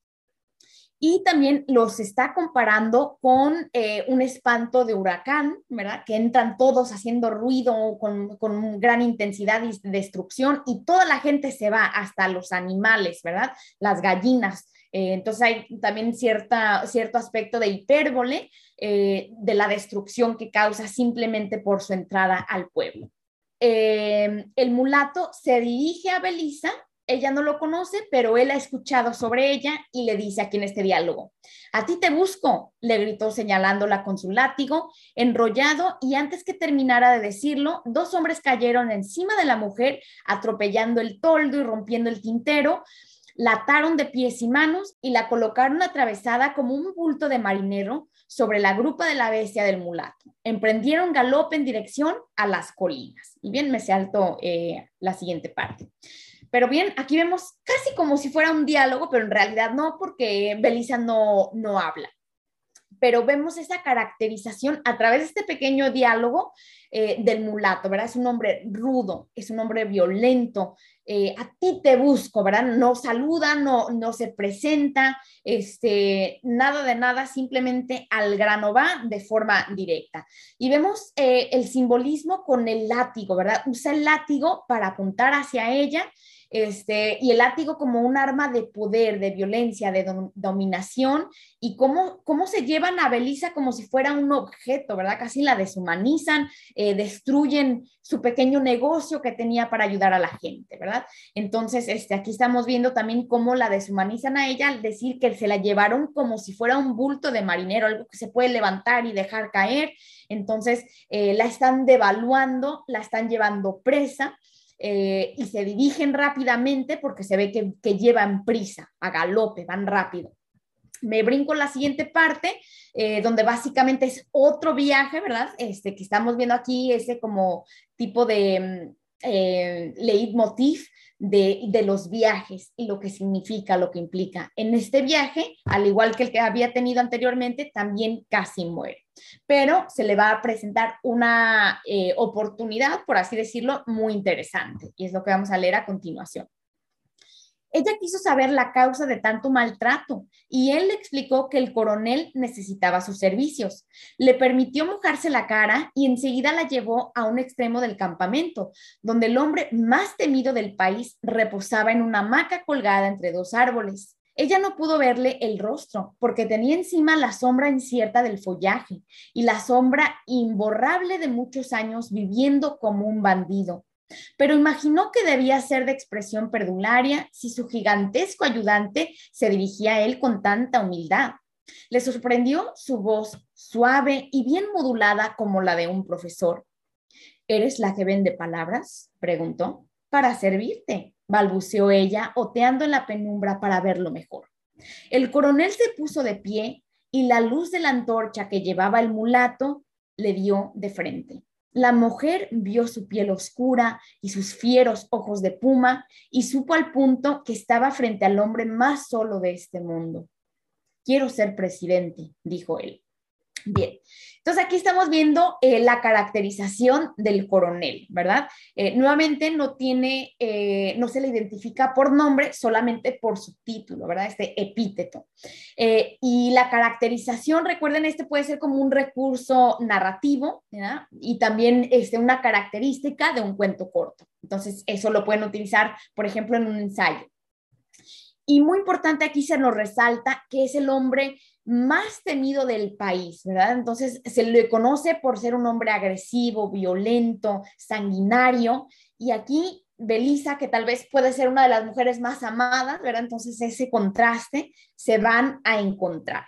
y también los está comparando con eh, un espanto de huracán, ¿verdad? Que entran todos haciendo ruido con, con, gran intensidad y destrucción y toda la gente se va, hasta los animales, ¿verdad? Las gallinas. Eh, entonces hay también cierta, cierto aspecto de hipérbole eh, de la destrucción que causa simplemente por su entrada al pueblo. el mulato se dirige a Belisa ella no lo conoce, pero él ha escuchado sobre ella y le dice aquí en este diálogo, a ti te busco, le gritó señalándola con su látigo, enrollado, y antes que terminara de decirlo, dos hombres cayeron encima de la mujer, atropellando el toldo y rompiendo el tintero, la ataron de pies y manos y la colocaron atravesada como un bulto de marinero sobre la grupa de la bestia del mulato. Emprendieron galope en dirección a las colinas. Y bien, me salto eh, la siguiente parte. Pero bien, aquí vemos casi como si fuera un diálogo, pero en realidad no, porque Belisa no, no habla. Pero vemos esa caracterización a través de este pequeño diálogo eh, del mulato, ¿verdad? Es un hombre rudo, es un hombre violento. Eh, a ti te busco, ¿verdad? No saluda, no, no se presenta, este, nada de nada, simplemente al grano va de forma directa. Y vemos eh, el simbolismo con el látigo, ¿verdad? Usa el látigo para apuntar hacia ella este, y el látigo como un arma de poder, de violencia, de dominación, y cómo, cómo se llevan a Belisa como si fuera un objeto, ¿verdad? Casi la deshumanizan, eh, destruyen su pequeño negocio que tenía para ayudar a la gente, ¿verdad? Entonces, este, aquí estamos viendo también cómo la deshumanizan a ella al decir que se la llevaron como si fuera un bulto de marinero, algo que se puede levantar y dejar caer. Entonces, eh, la están devaluando, la están llevando presa eh, y se dirigen rápidamente porque se ve que, llevan prisa, a galope, van rápido. Me brinco la siguiente parte, eh, donde básicamente es otro viaje, ¿verdad? Este que estamos viendo aquí, ese como tipo de mm, eh, leitmotiv de, de, los viajes y lo que significa, lo que implica. En este viaje, al igual que el que había tenido anteriormente, también casi muere pero se le va a presentar una eh, oportunidad, por así decirlo, muy interesante, y es lo que vamos a leer a continuación. Ella quiso saber la causa de tanto maltrato y él le explicó que el coronel necesitaba sus servicios. Le permitió mojarse la cara y enseguida la llevó a un extremo del campamento, donde el hombre más temido del país reposaba en una hamaca colgada entre dos árboles. Ella no pudo verle el rostro porque tenía encima la sombra incierta del follaje y la sombra imborrable de muchos años viviendo como un bandido. Pero imaginó que debía ser de expresión perdularia si su gigantesco ayudante se dirigía a él con tanta humildad. Le sorprendió su voz suave y bien modulada como la de un profesor. ¿Eres la que vende palabras? preguntó. Para servirte, balbuceó ella, oteando en la penumbra para verlo mejor. El coronel se puso de pie y la luz de la antorcha que llevaba el mulato le dio de frente. La mujer vio su piel oscura y sus fieros ojos de puma y supo al punto que estaba frente al hombre más solo de este mundo. Quiero ser presidente, dijo él. Bien, entonces aquí estamos viendo eh, la caracterización del coronel, ¿verdad? Eh, nuevamente no tiene, eh, no se le identifica por nombre, solamente por su título, ¿verdad? Este epíteto. y la caracterización, recuerden, este puede ser como un recurso narrativo, ¿verdad? Y también este, una característica de un cuento corto. Entonces, eso lo pueden utilizar, por ejemplo, en un ensayo. Y muy importante aquí se nos resalta que es el hombre más temido del país, ¿verdad? Entonces se le conoce por ser un hombre agresivo, violento, sanguinario, y aquí Belisa, que tal vez puede ser una de las mujeres más amadas, ¿verdad? Entonces ese contraste se van a encontrar.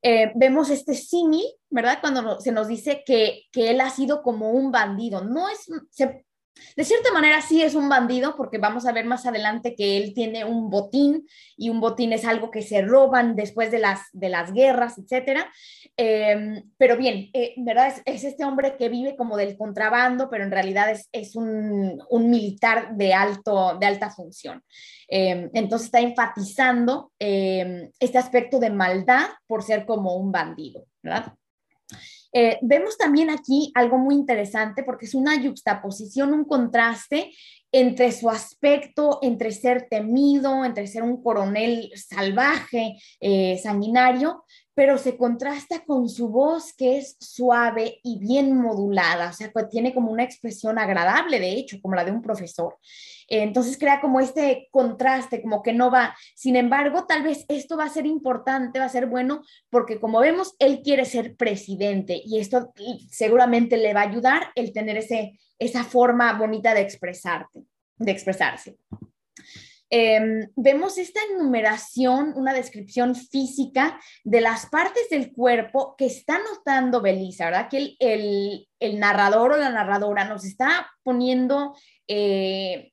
Eh, vemos este símil, ¿verdad? Cuando se nos dice que, que, él ha sido como un bandido. No es, se, de cierta manera sí es un bandido porque vamos a ver más adelante que él tiene un botín y un botín es algo que se roban después de las, de las guerras, etcétera. Em, pero bien, eh, ¿verdad? Es, este hombre que vive como del contrabando, pero en realidad es, es un, un, militar de, alto, de alta función. Em, entonces está enfatizando em, este aspecto de maldad por ser como un bandido, ¿verdad? Eh, vemos también aquí algo muy interesante porque es una yuxtaposición, un contraste entre su aspecto, entre ser temido, entre ser un coronel salvaje, eh, sanguinario, pero se contrasta con su voz que es suave y bien modulada, o sea, que tiene como una expresión agradable, de hecho, como la de un profesor. Entonces crea como este contraste, como que no va. Sin embargo, tal vez esto va a ser importante, va a ser bueno, porque como vemos, él quiere ser presidente y esto seguramente le va a ayudar el tener ese, esa forma bonita de expresarte, de expresarse. Em, vemos esta enumeración, una descripción física de las partes del cuerpo que está notando Belisa, ¿verdad? Que el, narrador o la narradora nos está poniendo eh,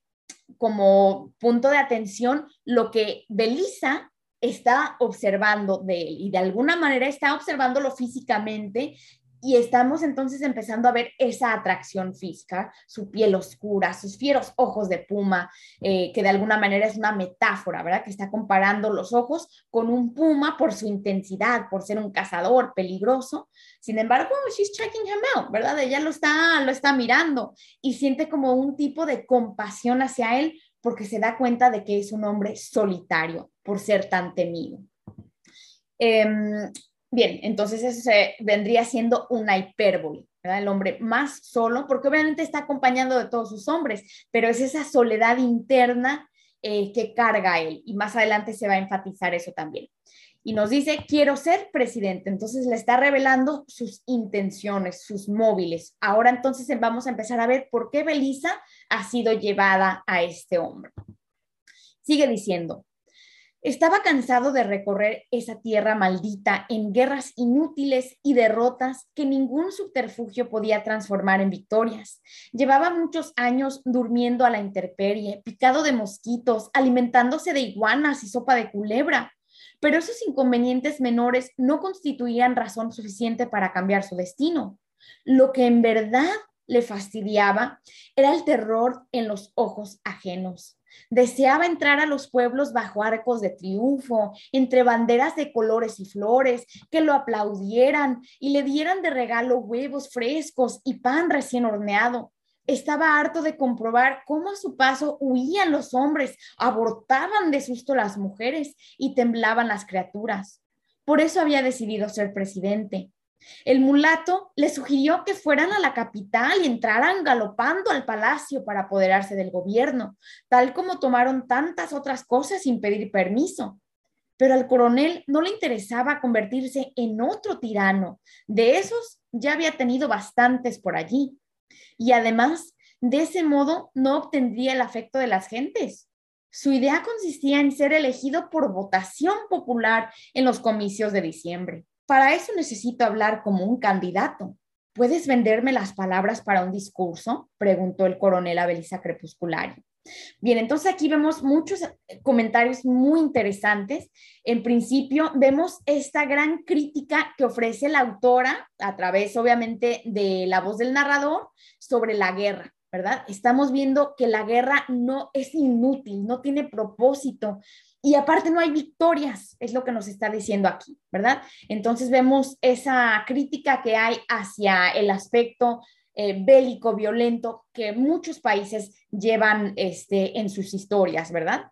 como punto de atención lo que Belisa está observando de él y de alguna manera está observándolo físicamente y estamos entonces empezando a ver esa atracción física, su piel oscura, sus fieros ojos de puma, eh, que de alguna manera es una metáfora, ¿verdad? Que está comparando los ojos con un puma por su intensidad, por ser un cazador peligroso. Sin embargo, she's checking him out, ¿verdad? Ella lo está, lo está mirando y siente como un tipo de compasión hacia él porque se da cuenta de que es un hombre solitario por ser tan temido. Em, Bien, entonces eso vendría siendo una hipérbole, ¿verdad? El hombre más solo, porque obviamente está acompañando de todos sus hombres, pero es esa soledad interna eh, que carga él. Y más adelante se va a enfatizar eso también. Y nos dice, quiero ser presidente. Entonces le está revelando sus intenciones, sus móviles. Ahora entonces vamos a empezar a ver por qué Belisa ha sido llevada a este hombre. Sigue diciendo, estaba cansado de recorrer esa tierra maldita en guerras inútiles y derrotas que ningún subterfugio podía transformar en victorias. Llevaba muchos años durmiendo a la intemperie, picado de mosquitos, alimentándose de iguanas y sopa de culebra. Pero esos inconvenientes menores no constituían razón suficiente para cambiar su destino. Lo que en verdad le fastidiaba era el terror en los ojos ajenos Deseaba entrar a los pueblos bajo arcos de triunfo, entre banderas de colores y flores, que lo aplaudieran y le dieran de regalo huevos frescos y pan recién horneado. Estaba harto de comprobar cómo a su paso huían los hombres, abortaban de susto las mujeres y temblaban las criaturas. Por eso había decidido ser presidente. El mulato le sugirió que fueran a la capital y entraran galopando al palacio para apoderarse del gobierno, tal como tomaron tantas otras cosas sin pedir permiso. Pero al coronel no le interesaba convertirse en otro tirano. De esos ya había tenido bastantes por allí. Y además, de ese modo no obtendría el afecto de las gentes. Su idea consistía en ser elegido por votación popular en los comicios de diciembre. Para eso necesito hablar como un candidato. ¿Puedes venderme las palabras para un discurso? Preguntó el coronel a Belisa. Bien, entonces aquí vemos muchos eh, comentarios muy interesantes. En principio, vemos esta gran crítica que ofrece la autora a través, obviamente, de la voz del narrador sobre la guerra, ¿verdad? Estamos viendo que la guerra no es inútil, no tiene propósito, y aparte no hay victorias, es lo que nos está diciendo aquí, ¿verdad? Entonces vemos esa crítica que hay hacia el aspecto eh, bélico, violento, que muchos países llevan este, en sus historias, ¿verdad?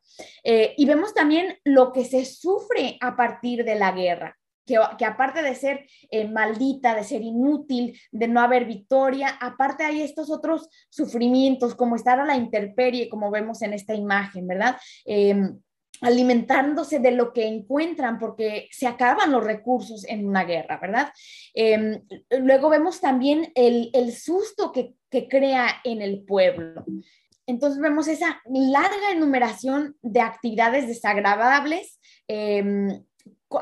Eh, y vemos también lo que se sufre a partir de la guerra. Que, que aparte de ser eh, maldita, de ser inútil, de no haber victoria, aparte hay estos otros sufrimientos, como estar a la intemperie, como vemos en esta imagen, ¿verdad? Em, alimentándose de lo que encuentran porque se acaban los recursos en una guerra, ¿verdad? Em, luego vemos también el, susto que, crea en el pueblo. entonces vemos esa larga enumeración de actividades desagradables em,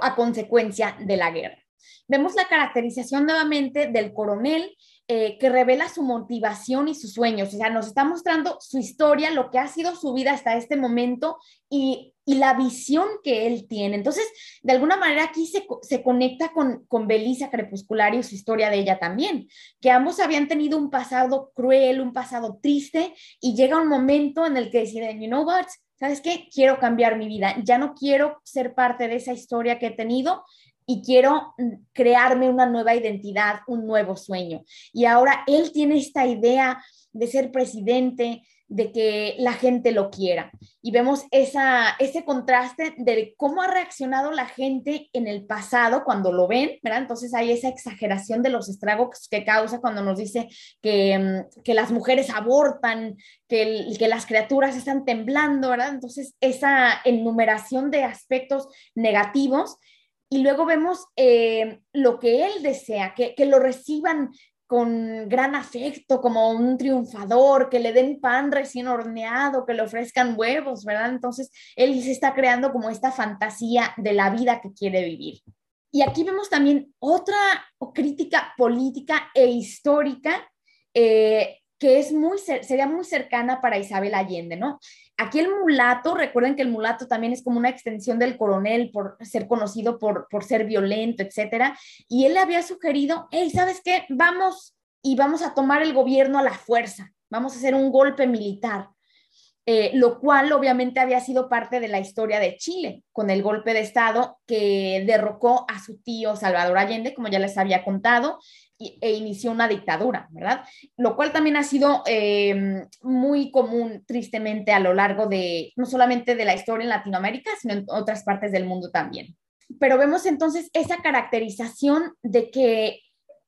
a consecuencia de la guerra. Vemos la caracterización nuevamente del coronel eh, que revela su motivación y sus sueños. O sea, nos está mostrando su historia, lo que ha sido su vida hasta este momento y, la visión que él tiene. Entonces, de alguna manera aquí se, conecta con, con Belisa Crepuscular y su historia de ella también, que ambos habían tenido un pasado cruel, un pasado triste y llega un momento en el que deciden, you know what, ¿sabes qué? Quiero cambiar mi vida, ya no quiero ser parte de esa historia que he tenido y quiero mm, crearme una nueva identidad, un nuevo sueño. Y ahora él tiene esta idea de ser presidente, de que la gente lo quiera. Y vemos esa, ese contraste de cómo ha reaccionado la gente en el pasado cuando lo ven, ¿verdad? Entonces hay esa exageración de los estragos que causa cuando nos dice que, mm, que las mujeres abortan, que, que las criaturas están temblando, ¿verdad? Entonces esa enumeración de aspectos negativos y luego vemos eh, lo que él desea, que, que, lo reciban con gran afecto, como un triunfador, que le den pan recién horneado, que le ofrezcan huevos, ¿verdad? Entonces, él se está creando como esta fantasía de la vida que quiere vivir. Y aquí vemos también otra crítica política e histórica eh, que es muy, sería muy cercana para Isabel Allende, ¿no? Aquí el mulato, recuerden que el mulato también es como una extensión del coronel por ser conocido por, por ser violento, etcétera. Y él le había sugerido, hey, ¿sabes qué? Vamos y vamos a tomar el gobierno a la fuerza, vamos a hacer un golpe militar. Eh, lo cual obviamente había sido parte de la historia de Chile, con el golpe de Estado que derrocó a su tío Salvador Allende, como ya les había contado, e inició una dictadura, ¿verdad? Lo cual también ha sido em, muy común, tristemente, a lo largo de, no solamente de la historia en Latinoamérica, sino en otras partes del mundo también. Pero vemos entonces esa caracterización de que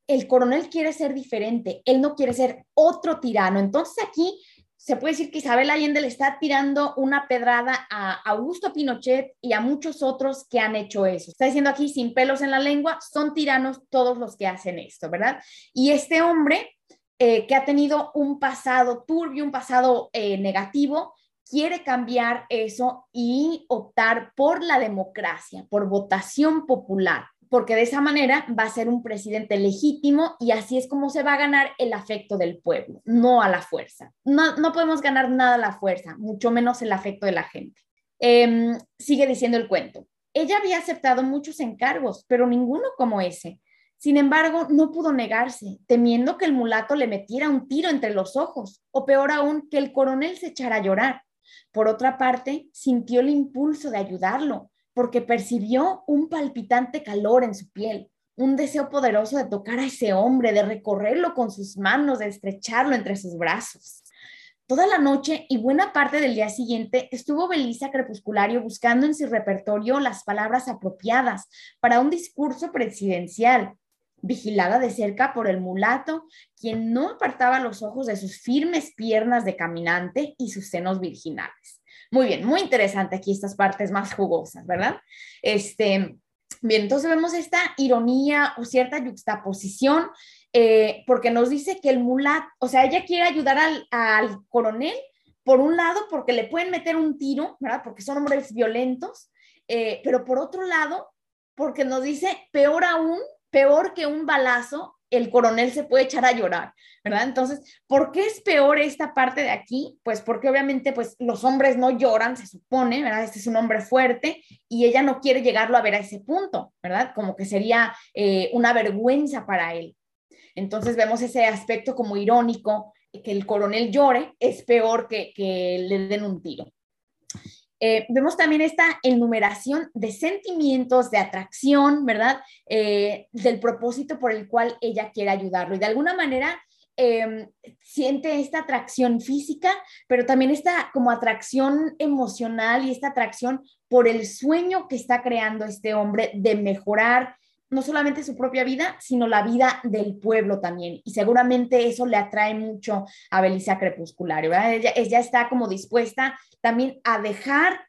el coronel quiere ser diferente, él no quiere ser otro tirano. Entonces aquí se puede decir que Isabel Allende le está tirando una pedrada a Augusto Pinochet y a muchos otros que han hecho eso. Está diciendo aquí, sin pelos en la lengua, son tiranos todos los que hacen esto, ¿verdad? Y este hombre eh, que ha tenido un pasado turbio, un pasado eh, negativo, quiere cambiar eso y optar por la democracia, por votación popular porque de esa manera va a ser un presidente legítimo y así es como se va a ganar el afecto del pueblo, no a la fuerza. No, no podemos ganar nada a la fuerza, mucho menos el afecto de la gente. Em, sigue diciendo el cuento. Ella había aceptado muchos encargos, pero ninguno como ese. Sin embargo, no pudo negarse, temiendo que el mulato le metiera un tiro entre los ojos, o peor aún, que el coronel se echara a llorar. Por otra parte, sintió el impulso de ayudarlo, porque percibió un palpitante calor en su piel, un deseo poderoso de tocar a ese hombre, de recorrerlo con sus manos, de estrecharlo entre sus brazos. Toda la noche y buena parte del día siguiente estuvo Belisa Crepusculario buscando en su repertorio las palabras apropiadas para un discurso presidencial, vigilada de cerca por el mulato, quien no apartaba los ojos de sus firmes piernas de caminante y sus senos virginales. Muy bien, muy interesante aquí estas partes más jugosas, ¿verdad? Este, bien, entonces vemos esta ironía o cierta juxtaposición, eh, porque nos dice que el mulat, o sea, ella quiere ayudar al, al coronel, por un lado, porque le pueden meter un tiro, ¿verdad? Porque son hombres violentos, eh, pero por otro lado, porque nos dice, peor aún, peor que un balazo, el coronel se puede echar a llorar, ¿verdad? Entonces, ¿por qué es peor esta parte de aquí? Pues porque obviamente pues los hombres no lloran, se supone, ¿verdad? Este es un hombre fuerte y ella no quiere llegarlo a ver a ese punto, ¿verdad? Como que sería eh, una vergüenza para él. Entonces vemos ese aspecto como irónico, que el coronel llore es peor que, que le den un tiro. Eh, vemos también esta enumeración de sentimientos, de atracción, ¿verdad? Eh, del propósito por el cual ella quiere ayudarlo. Y de alguna manera em, siente esta atracción física, pero también esta como atracción emocional y esta atracción por el sueño que está creando este hombre de mejorar no solamente su propia vida, sino la vida del pueblo también. Y seguramente eso le atrae mucho a Belicia Crepusculario, ¿verdad? Ella, ella está como dispuesta también a dejar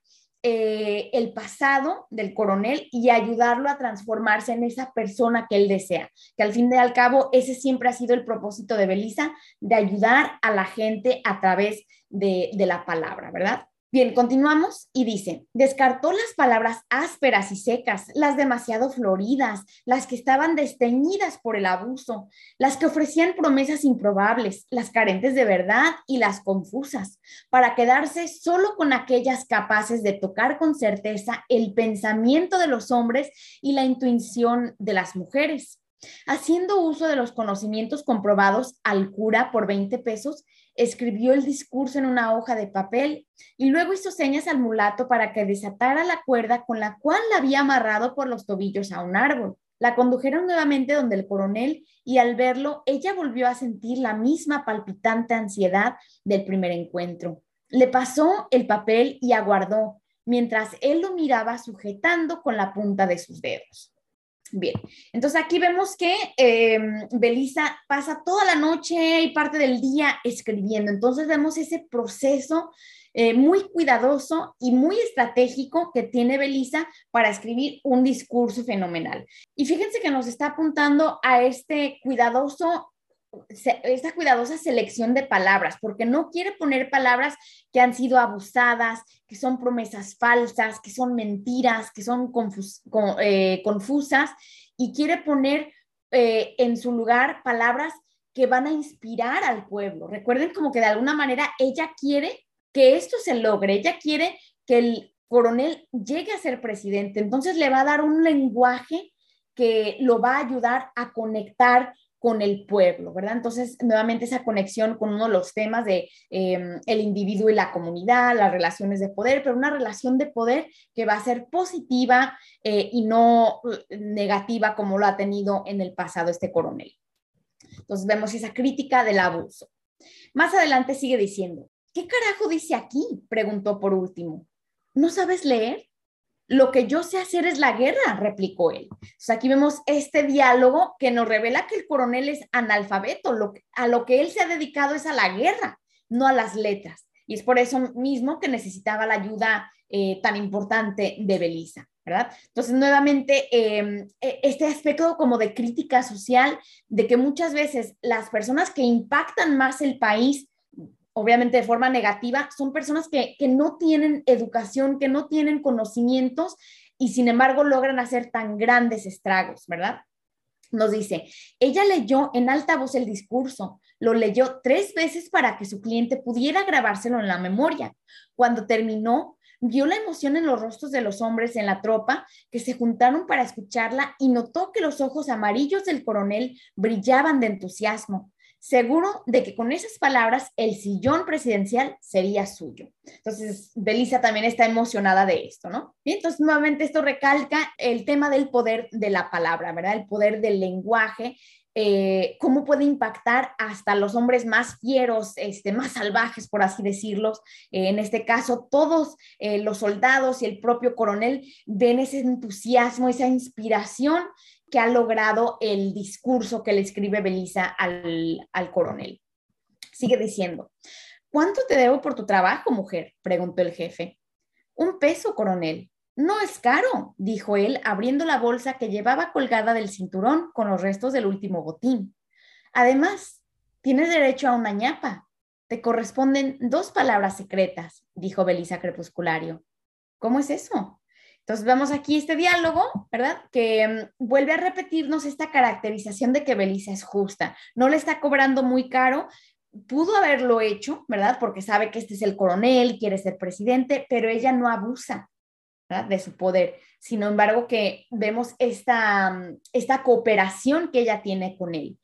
eh, el pasado del coronel y ayudarlo a transformarse en esa persona que él desea. Que al fin y al cabo, ese siempre ha sido el propósito de Belisa, de ayudar a la gente a través de, de la palabra, ¿verdad? Bien, continuamos y dice, descartó las palabras ásperas y secas, las demasiado floridas, las que estaban desteñidas por el abuso, las que ofrecían promesas improbables, las carentes de verdad y las confusas, para quedarse solo con aquellas capaces de tocar con certeza el pensamiento de los hombres y la intuición de las mujeres. Haciendo uso de los conocimientos comprobados al cura por 20 pesos, escribió el discurso en una hoja de papel y luego hizo señas al mulato para que desatara la cuerda con la cual la había amarrado por los tobillos a un árbol. La condujeron nuevamente donde el coronel y al verlo, ella volvió a sentir la misma palpitante ansiedad del primer encuentro. Le pasó el papel y aguardó, mientras él lo miraba sujetando con la punta de sus dedos. Bien, entonces aquí vemos que eh, Belisa pasa toda la noche y parte del día escribiendo. Entonces vemos ese proceso eh, muy cuidadoso y muy estratégico que tiene Belisa para escribir un discurso fenomenal. Y fíjense que nos está apuntando a este cuidadoso esta cuidadosa selección de palabras, porque no quiere poner palabras que han sido abusadas, que son promesas falsas, que son mentiras, que son eh, confusas, y quiere poner eh, en su lugar palabras que van a inspirar al pueblo. Recuerden como que de alguna manera ella quiere que esto se logre, ella quiere que el coronel llegue a ser presidente, entonces le va a dar un lenguaje que lo va a ayudar a conectar con el pueblo, ¿verdad? Entonces, nuevamente esa conexión con uno de los temas de em, el individuo y la comunidad, las relaciones de poder, pero una relación de poder que va a ser positiva eh, y no eh, negativa como lo ha tenido en el pasado este coronel. Entonces, vemos esa crítica del abuso. Más adelante sigue diciendo, ¿qué carajo dice aquí? Preguntó por último. ¿No sabes leer? Lo que yo sé hacer es la guerra, replicó él. aquí vemos este diálogo que nos revela que el coronel es analfabeto, a lo que él se ha dedicado es a la guerra, no a las letras. Y es por eso mismo que necesitaba la ayuda eh, tan importante de Belisa, ¿verdad? Entonces, nuevamente, em, e, este aspecto como de crítica social, de que muchas veces las personas que impactan más el país obviamente de forma negativa, son personas que, no tienen educación, que no tienen conocimientos y sin embargo logran hacer tan grandes estragos, ¿verdad? Nos dice, ella leyó en alta voz el discurso, lo leyó tres veces para que su cliente pudiera grabárselo en la memoria. Cuando terminó, vio la emoción en los rostros de los hombres en la tropa que se juntaron para escucharla y notó que los ojos amarillos del coronel brillaban de entusiasmo seguro de que con esas palabras el sillón presidencial sería suyo. Entonces, Belisa también está emocionada de esto, ¿no? Y entonces, nuevamente, esto recalca el tema del poder de la palabra, ¿verdad? El poder del lenguaje. Eh, cómo puede impactar hasta los hombres más fieros, este, más salvajes, por así decirlos. Eh, en este caso, todos eh, los soldados y el propio coronel ven ese entusiasmo, esa inspiración que ha logrado el discurso que le escribe Belisa al, al coronel. Sigue diciendo, ¿cuánto te debo por tu trabajo, mujer? preguntó el jefe. Un peso, coronel. No es caro, dijo él, abriendo la bolsa que llevaba colgada del cinturón con los restos del último botín. Además, tienes derecho a una ñapa. Te corresponden dos palabras secretas, dijo Belisa Crepusculario. ¿Cómo es eso? Entonces vemos aquí este diálogo, ¿verdad? Que mm, vuelve a repetirnos esta caracterización de que Belisa es justa. No le está cobrando muy caro, pudo haberlo hecho, ¿verdad? Porque sabe que este es el coronel, quiere ser presidente, pero ella no abusa de su poder. Sin embargo, que vemos esta, mm, esta cooperación que ella tiene con él.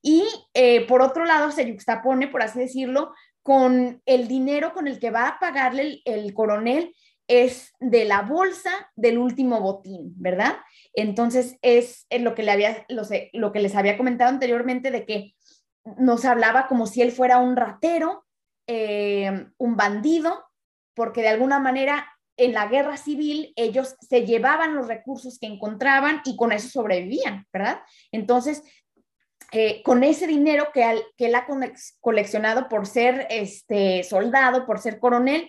Y eh, por otro lado, se juxtapone, por así decirlo, con el dinero con el que va a pagarle el coronel es de la bolsa del último botín, ¿verdad? Entonces es lo que, le había, lo, que les había comentado anteriormente de que nos hablaba como si él fuera un ratero, eh, un bandido, porque de alguna manera en la guerra civil ellos se llevaban los recursos que encontraban y con eso sobrevivían, ¿verdad? Entonces, eh, con ese dinero que, que él ha coleccionado por ser este, soldado, por ser coronel,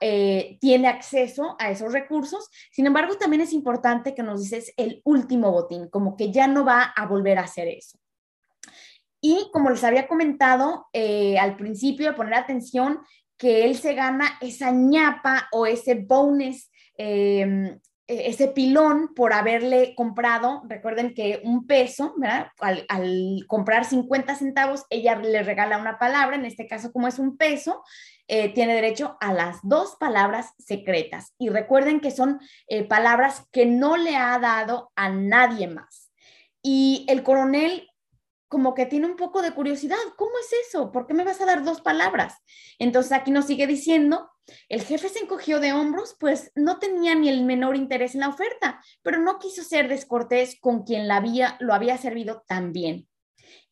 eh, tiene acceso a esos recursos. Sin embargo, también es importante que nos dices el último botín, como que ya no va a volver a hacer eso. Y como les había comentado eh, al principio, poner atención que él se gana esa ñapa o ese bonus eh, e-, ese pilón por haberle comprado, recuerden que un peso, ¿verdad? Al, comprar 50 centavos, ella le regala una palabra, en este caso como es un peso, eh, tiene derecho a las dos palabras secretas. Y recuerden que son eh, palabras que no le ha dado a nadie más. Y el coronel como que tiene un poco de curiosidad, ¿cómo es eso? ¿Por qué me vas a dar dos palabras? Entonces aquí nos sigue diciendo, el jefe se encogió de hombros, pues no tenía ni el menor interés en la oferta, pero no quiso ser descortés con quien la había, lo había servido tan bien.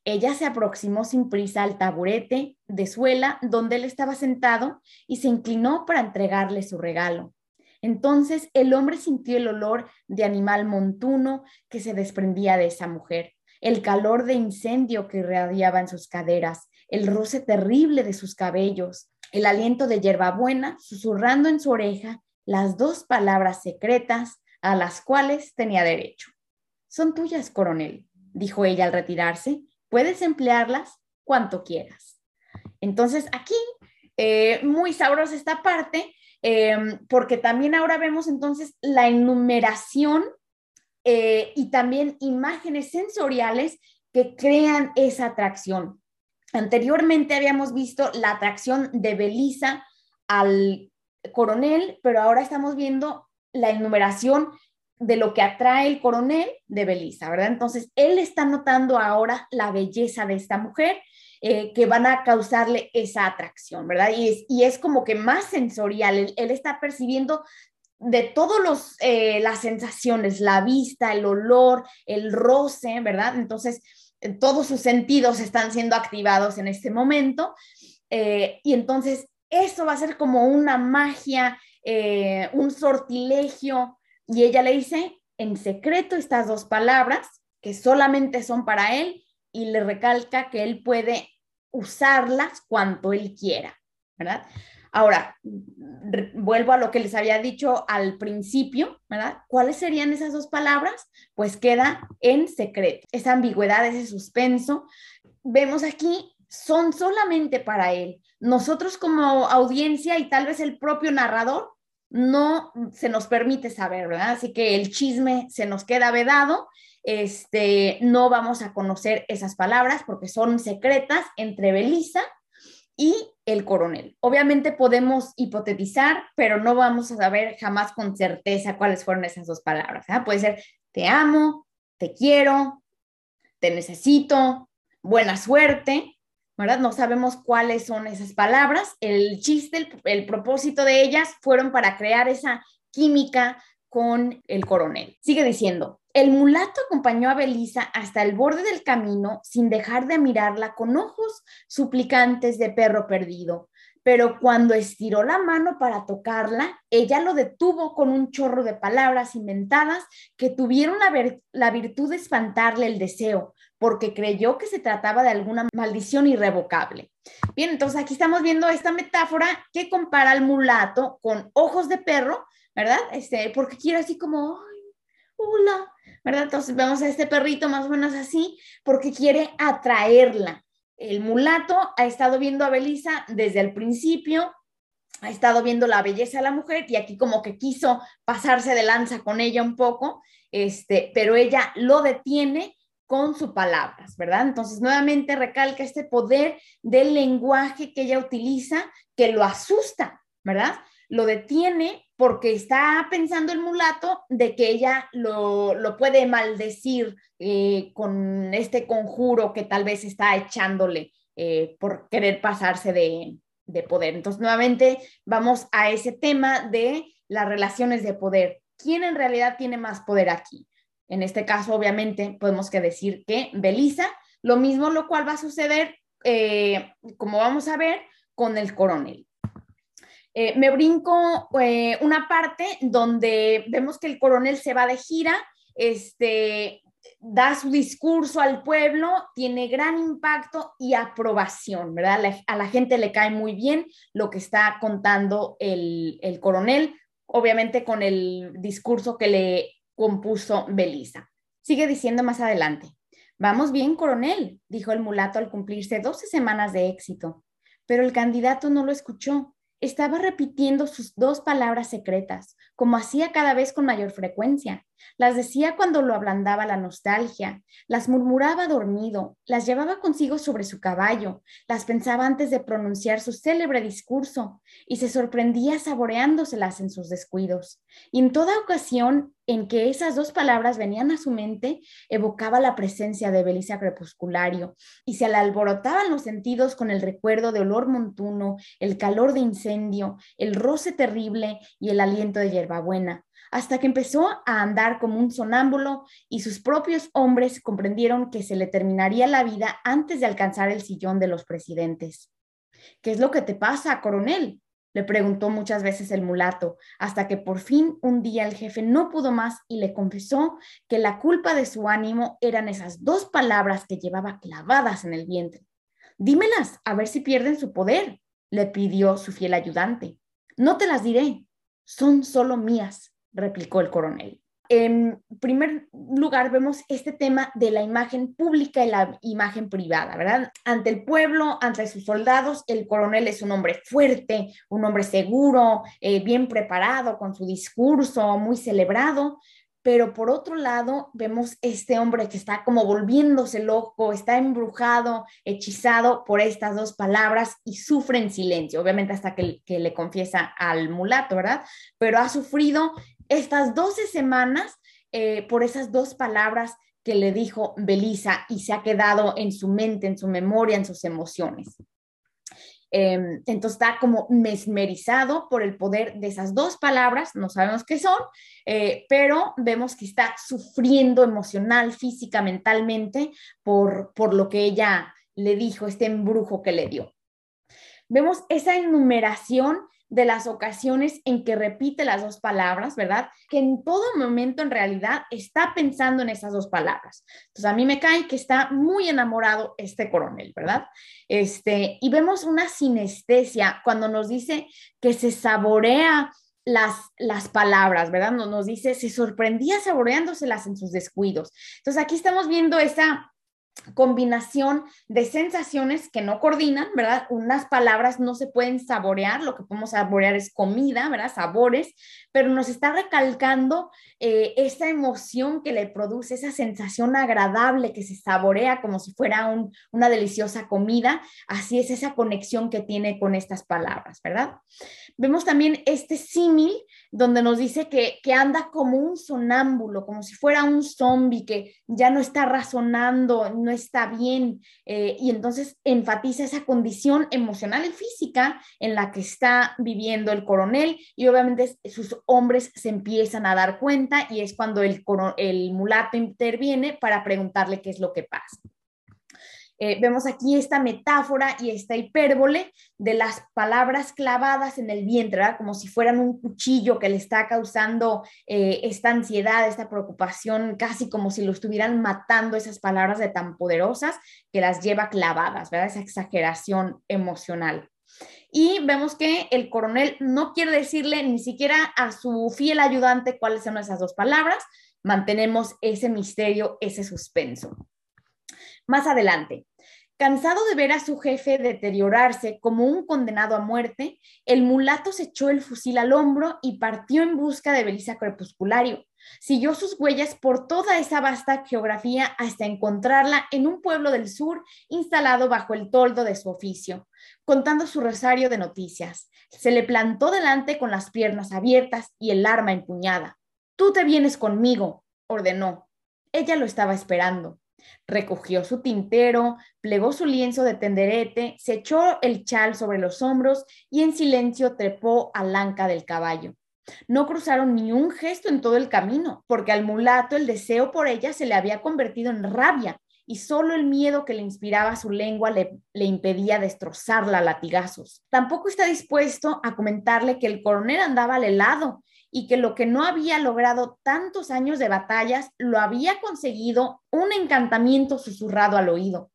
Ella se aproximó sin prisa al taburete de suela donde él estaba sentado y se inclinó para entregarle su regalo. Entonces el hombre sintió el olor de animal montuno que se desprendía de esa mujer el calor de incendio que irradiaba en sus caderas, el roce terrible de sus cabellos, el aliento de hierbabuena susurrando en su oreja las dos palabras secretas a las cuales tenía derecho. Son tuyas, coronel, dijo ella al retirarse. Puedes emplearlas cuanto quieras. Entonces, aquí, eh, muy sabrosa esta parte, eh, porque también ahora vemos entonces la enumeración eh, y también imágenes sensoriales que crean esa atracción. Anteriormente habíamos visto la atracción de Belisa al coronel, pero ahora estamos viendo la enumeración de lo que atrae el coronel de Belisa, ¿verdad? Entonces, él está notando ahora la belleza de esta mujer eh, que van a causarle esa atracción, ¿verdad? Y es, y es como que más sensorial, él, está percibiendo de todas eh, las sensaciones, la vista, el olor, el roce, ¿verdad? Entonces, eh, todos sus sentidos están siendo activados en este momento. Eh, y entonces, eso va a ser como una magia, un sortilegio. Y ella le dice en secreto estas dos palabras que solamente son para él y le recalca que él puede usarlas cuanto él quiera, ¿verdad? Ahora, vuelvo a lo que les había dicho al principio, ¿verdad? ¿Cuáles serían esas dos palabras? Pues queda en secreto. Esa ambigüedad, ese suspenso, vemos aquí, son solamente para él. Nosotros como audiencia y tal vez el propio narrador no se nos permite saber, ¿verdad? Así que el chisme se nos queda vedado. Este, no vamos a conocer esas palabras porque son secretas entre Belisa y el coronel. Obviamente podemos hipotetizar, pero no vamos a saber jamás con certeza cuáles fueron esas dos palabras. ¿ah? Puede ser te amo, te quiero, te necesito, buena suerte, No sabemos cuáles son esas palabras. El chiste, el, propósito de ellas fueron para crear esa química con el coronel. Sigue diciendo, el mulato acompañó a Belisa hasta el borde del camino sin dejar de mirarla con ojos suplicantes de perro perdido. Pero cuando estiró la mano para tocarla, ella lo detuvo con un chorro de palabras inventadas que tuvieron la virtud de espantarle el deseo, porque creyó que se trataba de alguna maldición irrevocable. Bien, entonces aquí estamos viendo esta metáfora que compara al mulato con ojos de perro, ¿verdad? Este, porque quiere así como, hola, ¿verdad? Entonces vemos a este perrito más o menos así porque quiere atraerla. El mulato ha estado viendo a Belisa desde el principio, ha estado viendo la belleza de la mujer y aquí como que quiso pasarse de lanza con ella un poco, este, pero ella lo detiene con sus palabras, ¿verdad? Entonces nuevamente recalca este poder del lenguaje que ella utiliza que lo asusta, ¿verdad? Lo detiene porque está pensando el mulato de que ella lo, puede maldecir eh, con este conjuro que tal vez está echándole eh, por querer pasarse de, de poder. Entonces, nuevamente vamos a ese tema de las relaciones de poder. ¿Quién en realidad tiene más poder aquí? En este caso, obviamente, podemos que decir que Belisa, lo mismo lo cual va a suceder, eh, como vamos a ver, con el coronel. Eh, me brinco eh, una parte donde vemos que el coronel se va de gira, este, da su discurso al pueblo, tiene gran impacto y aprobación, ¿verdad? a la gente le cae muy bien lo que está contando el, el coronel, obviamente con el discurso que le compuso Belisa. Sigue diciendo más adelante. Vamos bien, coronel, dijo el mulato al cumplirse 12 semanas de éxito. Pero el candidato no lo escuchó estaba repitiendo sus dos palabras secretas, como hacía cada vez con mayor frecuencia. Las decía cuando lo ablandaba la nostalgia, las murmuraba dormido, las llevaba consigo sobre su caballo, las pensaba antes de pronunciar su célebre discurso y se sorprendía saboreándoselas en sus descuidos. Y en toda ocasión en que esas dos palabras venían a su mente, evocaba la presencia de Belicia Crepusculario y se le alborotaban los sentidos con el recuerdo de olor montuno, el calor de incendio, el roce terrible y el aliento de hierbabuena, hasta que empezó a andar como un sonámbulo y sus propios hombres comprendieron que se le terminaría la vida antes de alcanzar el sillón de los presidentes. ¿Qué es lo que te pasa, coronel? Le preguntó muchas veces el mulato, hasta que por fin un día el jefe no pudo más y le confesó que la culpa de su ánimo eran esas dos palabras que llevaba clavadas en el vientre. Dímelas, a ver si pierden su poder, le pidió su fiel ayudante. No te las diré, son solo mías, replicó el coronel. En primer lugar, vemos este tema de la imagen pública y la imagen privada, ¿verdad? Ante el pueblo, ante sus soldados, el coronel es un hombre fuerte, un hombre seguro, eh, bien preparado, con su discurso muy celebrado, pero por otro lado vemos este hombre que está como volviéndose loco, está embrujado, hechizado por estas dos palabras y sufre en silencio, obviamente hasta que, que le confiesa al mulato, ¿verdad? Pero ha sufrido estas 12 semanas eh, por esas dos palabras que le dijo Belisa y se ha quedado en su mente, en su memoria, en sus emociones. Em, entonces está como mesmerizado por el poder de esas dos palabras, no sabemos qué son, eh, pero vemos que está sufriendo emocional, física, mentalmente por, por lo que ella le dijo, este embrujo que le dio. Vemos esa enumeración de las ocasiones en que repite las dos palabras, ¿verdad? Que en todo momento en realidad está pensando en esas dos palabras. Entonces a mí me cae que está muy enamorado este coronel, ¿verdad? Este, y vemos una sinestesia cuando nos dice que se saborea las, las palabras, ¿verdad? Nos, nos dice, se sorprendía saboreándoselas en sus descuidos. Entonces aquí estamos viendo esa combinación de sensaciones que no coordinan, ¿verdad? Unas palabras no se pueden saborear, lo que podemos saborear es comida, ¿verdad? Sabores, pero nos está recalcando eh, esa emoción que le produce, esa sensación agradable que se saborea como si fuera una deliciosa comida, así es esa conexión que tiene con estas palabras, ¿verdad? Vemos también este símil donde nos dice que, anda como un sonámbulo, como si fuera un zombie que ya no está razonando, no está bien, eh, y entonces enfatiza esa condición emocional y física en la que está viviendo el coronel, y obviamente sus hombres se empiezan a dar cuenta y es cuando el, mulato interviene para preguntarle qué es lo que pasa. Eh, vemos aquí esta metáfora y esta hipérbole de las palabras clavadas en el vientre, ¿verdad? como si fueran un cuchillo que le está causando eh, esta ansiedad, esta preocupación, casi como si lo estuvieran matando esas palabras de tan poderosas que las lleva clavadas, ¿verdad? esa exageración emocional. Y vemos que el coronel no quiere decirle ni siquiera a su fiel ayudante cuáles son esas dos palabras. Mantenemos ese misterio, ese suspenso. Más adelante, Cansado de ver a su jefe deteriorarse como un condenado a muerte, el mulato se echó el fusil al hombro y partió en busca de Belisa Crepusculario. Siguió sus huellas por toda esa vasta geografía hasta encontrarla en un pueblo del sur instalado bajo el toldo de su oficio, contando su rosario de noticias. Se le plantó delante con las piernas abiertas y el arma empuñada. Tú te vienes conmigo, ordenó. Ella lo estaba esperando. Recogió su tintero, plegó su lienzo de tenderete, se echó el chal sobre los hombros y en silencio trepó al anca del caballo. No cruzaron ni un gesto en todo el camino, porque al mulato el deseo por ella se le había convertido en rabia y solo el miedo que le inspiraba su lengua le, impedía destrozarla a latigazos. Tampoco está dispuesto a comentarle que el coronel andaba al helado y que lo que no había logrado tantos años de batallas lo había conseguido un encantamiento susurrado al oído.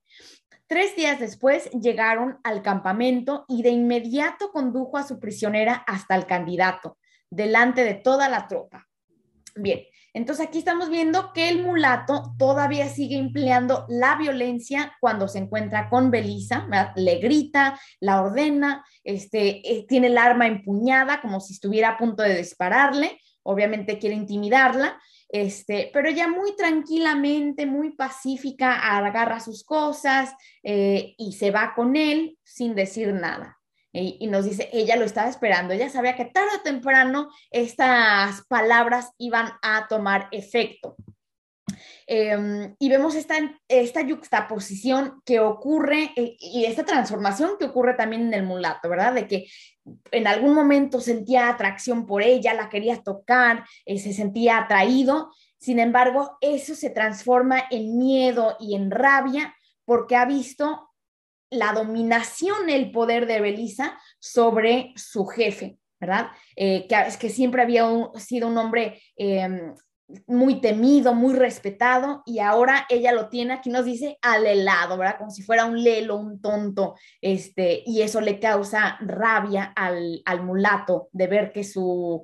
Tres días después llegaron al campamento y de inmediato condujo a su prisionera hasta el candidato, delante de toda la tropa. Bien, entonces aquí estamos viendo que el mulato todavía sigue empleando la violencia cuando se encuentra con Belisa, le grita, la ordena, este, eh, tiene el arma empuñada como si estuviera a punto de dispararle, obviamente quiere intimidarla, este, pero ella muy tranquilamente, muy pacífica, agarra sus cosas eh, y se va con él sin decir nada y, nos dice, ella lo estaba esperando, ella sabía que tarde o temprano estas palabras iban a tomar efecto. Em, y vemos esta, esta yuxtaposición que ocurre eh, y esta transformación que ocurre también en el mulato, ¿verdad? De que en algún momento sentía atracción por ella, la quería tocar, eh, se sentía atraído, sin embargo, eso se transforma en miedo y en rabia porque ha visto la dominación, el poder de Belisa sobre su jefe, ¿verdad? Eh, que que siempre había sido un hombre em, muy temido, muy respetado, y ahora ella lo tiene, aquí nos dice, al helado, ¿verdad? Como si fuera un lelo, un tonto, este, y eso le causa rabia al, al mulato de ver que su,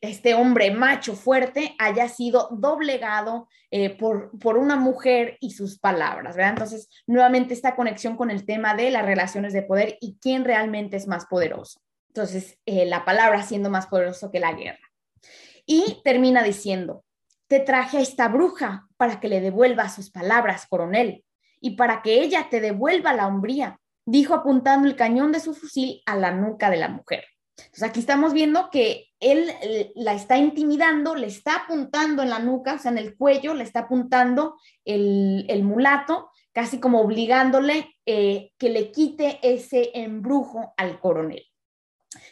este hombre macho fuerte haya sido doblegado eh, por, por, una mujer y sus palabras, ¿verdad? Entonces, nuevamente esta conexión con el tema de las relaciones de poder y quién realmente es más poderoso. Entonces, eh, la palabra siendo más poderoso que la guerra. Y termina diciendo, te traje a esta bruja para que le devuelva sus palabras, coronel, y para que ella te devuelva la hombría, dijo apuntando el cañón de su fusil a la nuca de la mujer. Entonces aquí estamos viendo que él eh, la está intimidando, le está apuntando en la nuca, o sea, en el cuello, le está apuntando el, mulato, casi como obligándole eh, que le quite ese embrujo al coronel.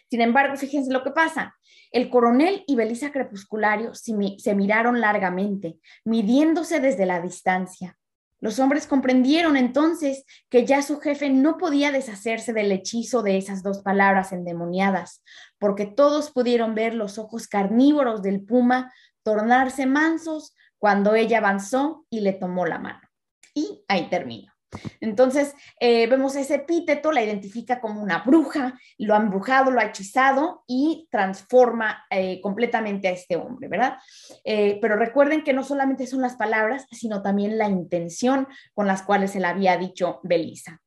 Sin embargo, fíjense lo que pasa. El coronel y Belisa Crepusculario se miraron largamente, midiéndose desde la distancia. Los hombres comprendieron entonces que ya su jefe no podía deshacerse del hechizo de esas dos palabras endemoniadas, porque todos pudieron ver los ojos carnívoros del puma tornarse mansos cuando ella avanzó y le tomó la mano. Y ahí termino. Entonces, eh, vemos ese epíteto, la identifica como una bruja, lo ha embrujado, lo ha hechizado y transforma eh, completamente a este hombre, ¿verdad? Eh, pero recuerden que no solamente son las palabras, sino también la intención con las cuales se le había dicho Belisa.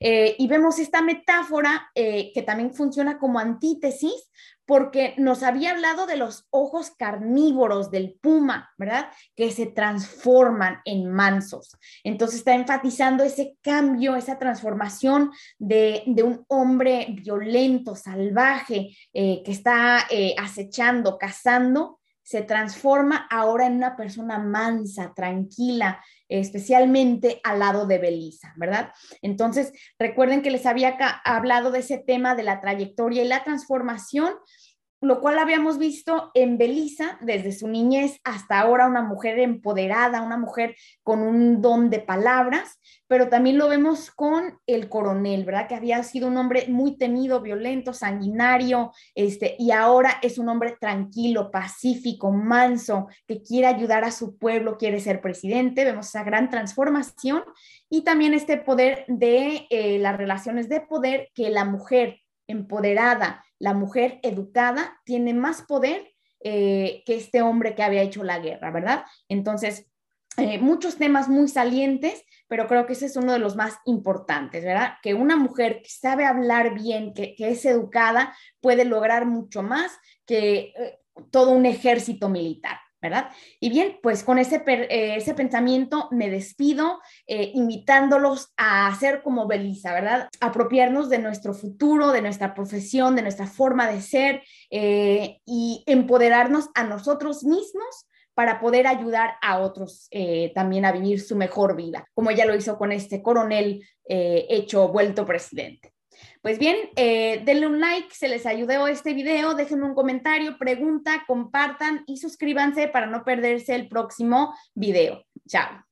y vemos esta metáfora que también funciona como antítesis porque nos había hablado de los ojos carnívoros del puma, ¿verdad? Que se transforman en mansos. Entonces está enfatizando ese cambio, esa transformación de, un hombre violento, salvaje, eh, que está eh, acechando, cazando, se transforma ahora en una persona mansa, tranquila, especialmente al lado de Belisa, ¿verdad? Entonces, recuerden que les había hablado de ese tema de la trayectoria y la transformación lo cual habíamos visto en Belisa desde su niñez hasta ahora una mujer empoderada, una mujer con un don de palabras, pero también lo vemos con el coronel, ¿verdad? Que había sido un hombre muy temido, violento, sanguinario, este, y ahora es un hombre tranquilo, pacífico, manso, que quiere ayudar a su pueblo, quiere ser presidente. Vemos esa gran transformación y también este poder de eh, las relaciones de poder que la mujer empoderada, la mujer educada tiene más poder eh, que este hombre que había hecho la guerra, ¿verdad? Entonces, eh, muchos temas muy salientes, pero creo que ese es uno de los más importantes, ¿verdad? Que una mujer que sabe hablar bien, que, es educada, puede lograr mucho más que eh, todo un ejército militar. ¿Verdad? Y bien, pues con ese, eh, ese pensamiento me despido, eh, invitándolos a hacer como Belisa, ¿verdad? Apropiarnos de nuestro futuro, de nuestra profesión, de nuestra forma de ser eh, y empoderarnos a nosotros mismos para poder ayudar a otros también a vivir su mejor vida, como ya lo hizo con este coronel hecho vuelto presidente. Pues bien, eh, denle un like, se les ayudó este video, déjenme un comentario, pregunta, compartan y suscríbanse para no perderse el próximo video. Chao.